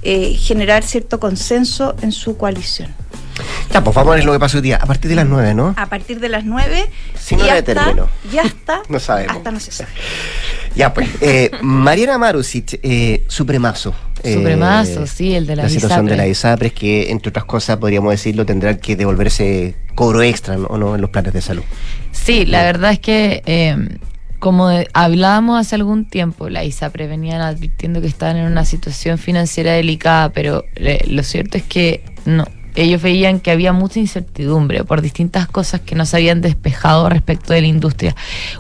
eh, generar cierto consenso en su coalición. Ya, pues vamos a ver lo que pasó hoy día. A partir de las nueve, ¿no? A partir de las nueve. Si no y hasta, Ya está. no sabemos. Hasta no se sabe. Ya, pues. Eh, Mariana Marusic, eh, Supremazo. Supremazo, sí, el de la La situación de la ISAPRES, que entre otras cosas, podríamos decirlo, tendrán que devolverse cobro extra, ¿no? ¿O no? En los planes de salud. Sí, la verdad es que como hablábamos hace algún tiempo, la ISAPRE venían advirtiendo que estaban en una situación financiera delicada, pero lo cierto es que no, ellos veían que había mucha incertidumbre por distintas cosas que no se habían despejado respecto de la industria.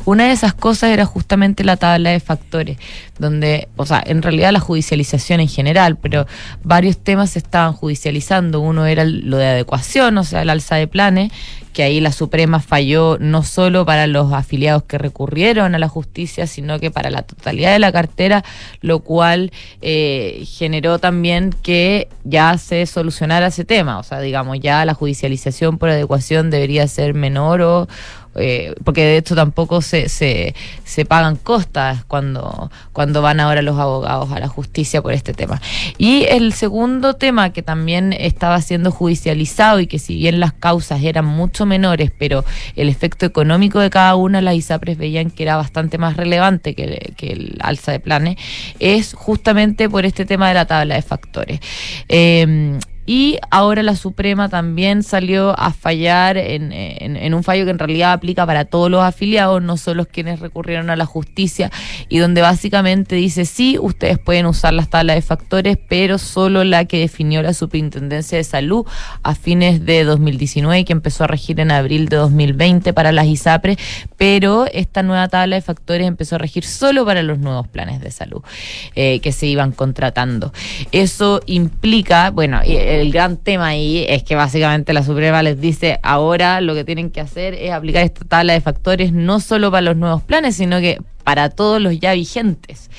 Una de esas cosas era justamente la tabla de factores, donde, o sea, en realidad la judicialización en general, pero varios temas se estaban judicializando. Uno era lo de adecuación, o sea, el alza de planes, que ahí la Suprema falló no solo para los afiliados que recurrieron a la justicia, sino que para la totalidad de la cartera, lo cual eh, generó también que ya se solucionara ese tema. O sea, digamos, ya la judicialización por adecuación debería ser menor o eh, porque de hecho tampoco se, se, se, pagan costas cuando, cuando van ahora los abogados a la justicia por este tema. Y el segundo tema que también estaba siendo judicializado y que si bien las causas eran mucho menores, pero el efecto económico de cada una, las ISAPRES veían que era bastante más relevante que, que el alza de planes, es justamente por este tema de la tabla de factores. Eh, y ahora la Suprema también salió a fallar en, en, un fallo que en realidad aplica para todos los afiliados, no solo quienes recurrieron a la justicia, y donde básicamente dice, sí, ustedes pueden usar las tablas de factores, pero solo la que definió la Superintendencia de Salud a fines de 2019, que empezó a regir en abril de 2020 para las ISAPRES, pero esta nueva tabla de factores empezó a regir solo para los nuevos planes de salud eh, que se iban contratando. Eso implica, bueno, el gran tema ahí es que básicamente la Suprema les dice ahora lo que tienen que hacer es aplicar esta tabla de factores no solo para los nuevos planes, sino que para todos los ya vigentes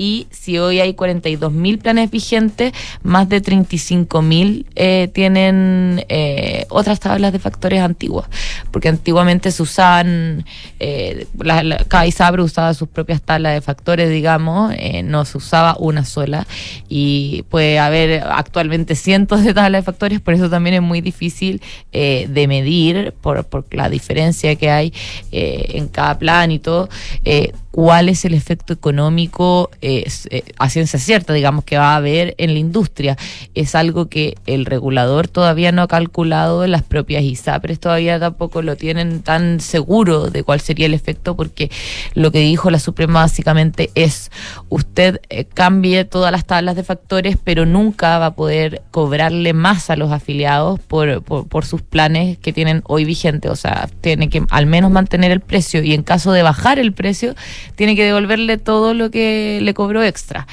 y si hoy hay 42 mil planes vigentes, más de 35 mil eh, tienen eh, otras tablas de factores antiguas, porque antiguamente se usaban, eh, la, cada ISABRE usaba sus propias tablas de factores, digamos, eh, no se usaba una sola y puede haber actualmente cientos de tablas de factores, por eso también es muy difícil de medir por, por, la diferencia que hay en cada plan y todo cuál es el efecto económico eh, a ciencia cierta, digamos, que va a haber en la industria. Es algo que el regulador todavía no ha calculado, las propias ISAPRES todavía tampoco lo tienen tan seguro de cuál sería el efecto, porque lo que dijo la Suprema básicamente es, usted eh, cambie todas las tablas de factores, pero nunca va a poder cobrarle más a los afiliados por, por, por sus planes que tienen hoy vigentes, o sea, tiene que al menos mantener el precio y en caso de bajar el precio, tiene que devolverle todo lo que le cobró extra.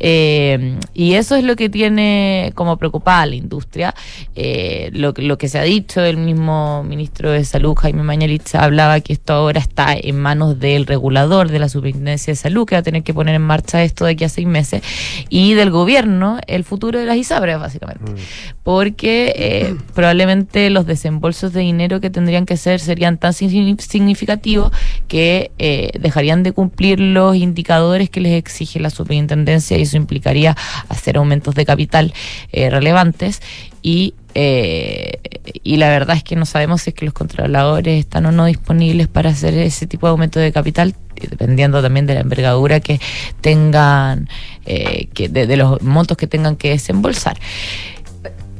Eh, y eso es lo que tiene como preocupada la industria. Eh, lo, lo, que se ha dicho, el mismo ministro de Salud, Jaime Mañalich, hablaba que esto ahora está en manos del regulador de la Superintendencia de Salud, que va a tener que poner en marcha esto de aquí a seis meses, y del gobierno, el futuro de las ISABRES, básicamente. Mm. Porque eh, probablemente los desembolsos de dinero que tendrían que ser serían tan significativos que dejarían de cumplir los indicadores que les la superintendencia y eso implicaría hacer aumentos de capital eh, relevantes. Y eh, y la verdad es que no sabemos si es que los controladores están o no disponibles para hacer ese tipo de aumento de capital dependiendo también de la envergadura que tengan eh, que de los montos que tengan que desembolsar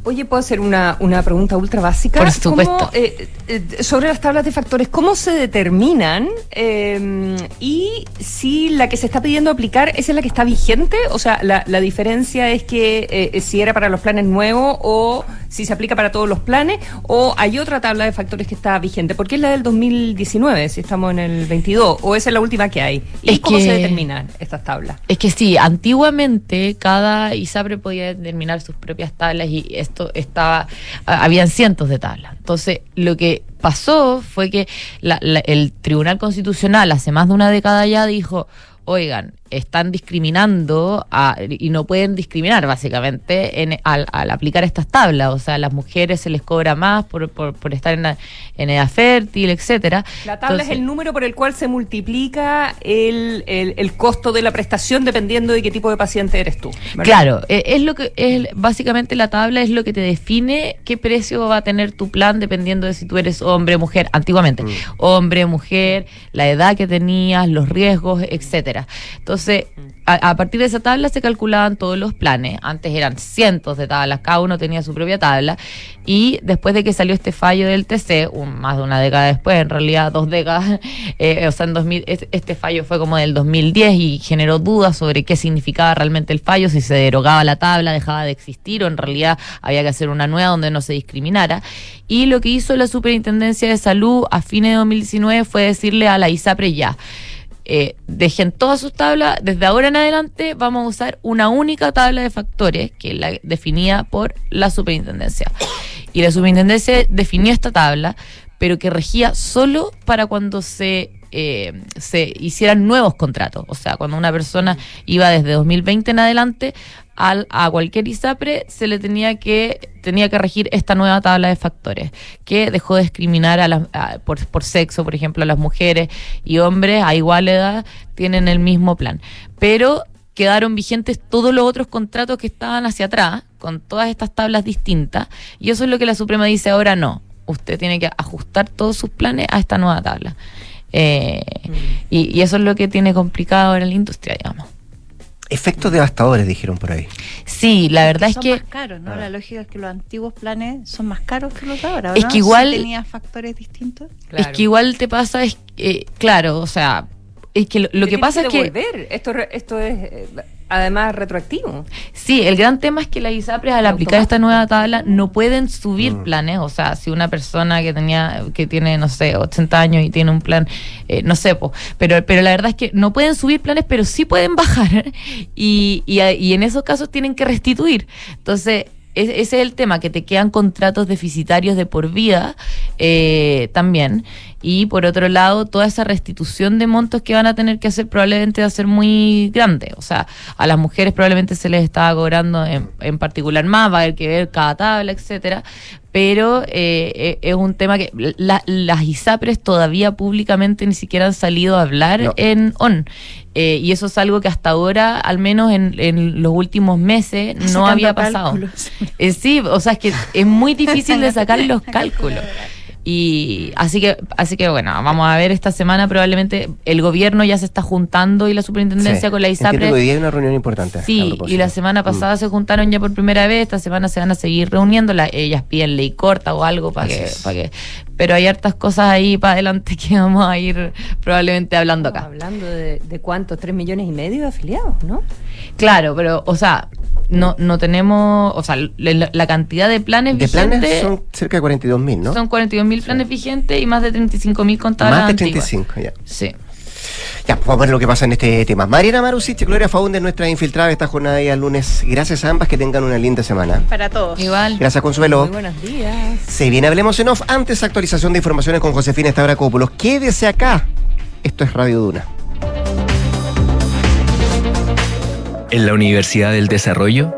Oye, ¿puedo hacer una, una pregunta ultra básica? Por supuesto. Eh, eh, sobre las tablas de factores, ¿cómo se determinan? Eh, y si la que se está pidiendo aplicar es la que está vigente, o sea, la, la diferencia es que si era para los planes nuevos o si se aplica para todos los planes, o hay otra tabla de factores que está vigente, porque es la del 2019, si estamos en el 22, o esa es la última que hay. ¿Y cómo se determinan estas tablas? Es que sí, antiguamente cada ISAPRE podía determinar sus propias tablas y esto estaba, habían cientos de tablas. Entonces, lo que pasó fue que el Tribunal Constitucional hace más de una década ya dijo, oigan, están discriminando a- y no pueden discriminar básicamente en- al, al aplicar estas tablas. O sea, a las mujeres se les cobra más por, por, por estar en, la- en edad fértil, etcétera. La tabla Entonces- es el número por el cual se multiplica el, el, el costo de la prestación dependiendo de qué tipo de paciente eres tú. ¿verdad? Claro, eh, es lo que es básicamente la tabla es lo que te define qué precio va a tener tu plan dependiendo de si tú eres hombre o mujer antiguamente, hombre, mujer, la edad que tenías, los riesgos, etcétera. Entonces, a, a partir de esa tabla se calculaban todos los planes. Antes eran cientos de tablas, cada uno tenía su propia tabla y después de que salió este fallo del TC, más de una década después, en realidad dos décadas, eh, o sea, en 2000, es- este fallo fue como del 2010 y generó dudas sobre qué significaba realmente el fallo, si se derogaba la tabla, dejaba de existir o en realidad había que hacer una nueva donde no se discriminara. Y lo que hizo la Superintendencia de Salud a fines de 2019 fue decirle a la ISAPRE ya. Eh, dejen todas sus tablas, desde ahora en adelante vamos a usar una única tabla de factores que es la definida por la superintendencia. Y la superintendencia definió esta tabla, pero que regía solo para cuando se, eh, se hicieran nuevos contratos. O sea, cuando una persona iba desde 2020 en adelante, al, a cualquier ISAPRE se le tenía que tenía que regir esta nueva tabla de factores que dejó de discriminar a las, a- por, por sexo, por ejemplo, a las mujeres y hombres a igual edad tienen el mismo plan. Pero quedaron vigentes todos los otros contratos que estaban hacia atrás, con todas estas tablas distintas, y eso es lo que la Suprema dice ahora no. Usted tiene que ajustar todos sus planes a esta nueva tabla. Eh, y, y eso es lo que tiene complicado ahora la industria, digamos. Efectos devastadores, dijeron por ahí. Sí, la verdad es son que más caros, ¿no? La lógica es que los antiguos planes son más caros que los de ahora. ¿o Es que igual- Si tenía factores distintos. es que igual te pasa, es eh, claro, o sea, es que lo, lo que pasa es tienes que devolver. Esto, esto es eh, además retroactivo. Sí, el gran tema es que las ISAPRES al aplicar esta nueva tabla no pueden subir planes, o sea, si una persona que tenía que tiene no sé, 80 años y tiene un plan eh, no sé, po, pero pero la verdad es que no pueden subir planes, pero sí pueden bajar. Y, y, y en esos casos tienen que restituir. Entonces, es- ese es el tema, que te quedan contratos deficitarios de por vida eh, también. Y por otro lado, toda esa restitución de montos que van a tener que hacer probablemente va a ser muy grande. O sea, a las mujeres probablemente se les estaba cobrando en, en particular más, va a haber que ver cada tabla, etcétera. Pero eh, eh, es un tema que la- las ISAPRES todavía públicamente ni siquiera han salido a hablar No. en ON. Eh, y eso es algo que hasta ahora, al menos en, en los últimos meses, no había pasado. Eh, sí, o sea, es que es muy difícil de sacar los cálculos. Y así que, así que bueno, vamos a ver esta semana probablemente el gobierno ya se está juntando y la superintendencia Sí. con la que ISAPRE. hoy día hay una reunión importante. Sí, y la semana pasada se juntaron ya por primera vez, esta semana se van a seguir reuniendo, la- ellas piden ley corta o algo para que, para que, pero hay hartas cosas ahí para adelante que vamos a ir probablemente hablando acá. Hablando de, de cuántos, tres millones y medio de afiliados, ¿no? Claro, pero, o sea, no, no tenemos, o sea, la, la cantidad de planes De vigentes planes son cerca de 42 mil, ¿no? son 42 mil planes vigentes y más de 35 mil contadas Más de antiguas. 35, ya. Sí. Ya, pues vamos a ver lo que pasa en este tema. Mariana Marusic y Gloria Faunde, nuestra infiltrada esta jornada de día lunes. Gracias a ambas, que tengan una linda semana. Para todos. Igual. Gracias, Consuelo. Muy buenos días. Se viene Hablemos en Off. Antes, actualización de informaciones con Josefina Estabracópulos. Quédese acá. Esto es Radio Duna. En la Universidad del Desarrollo,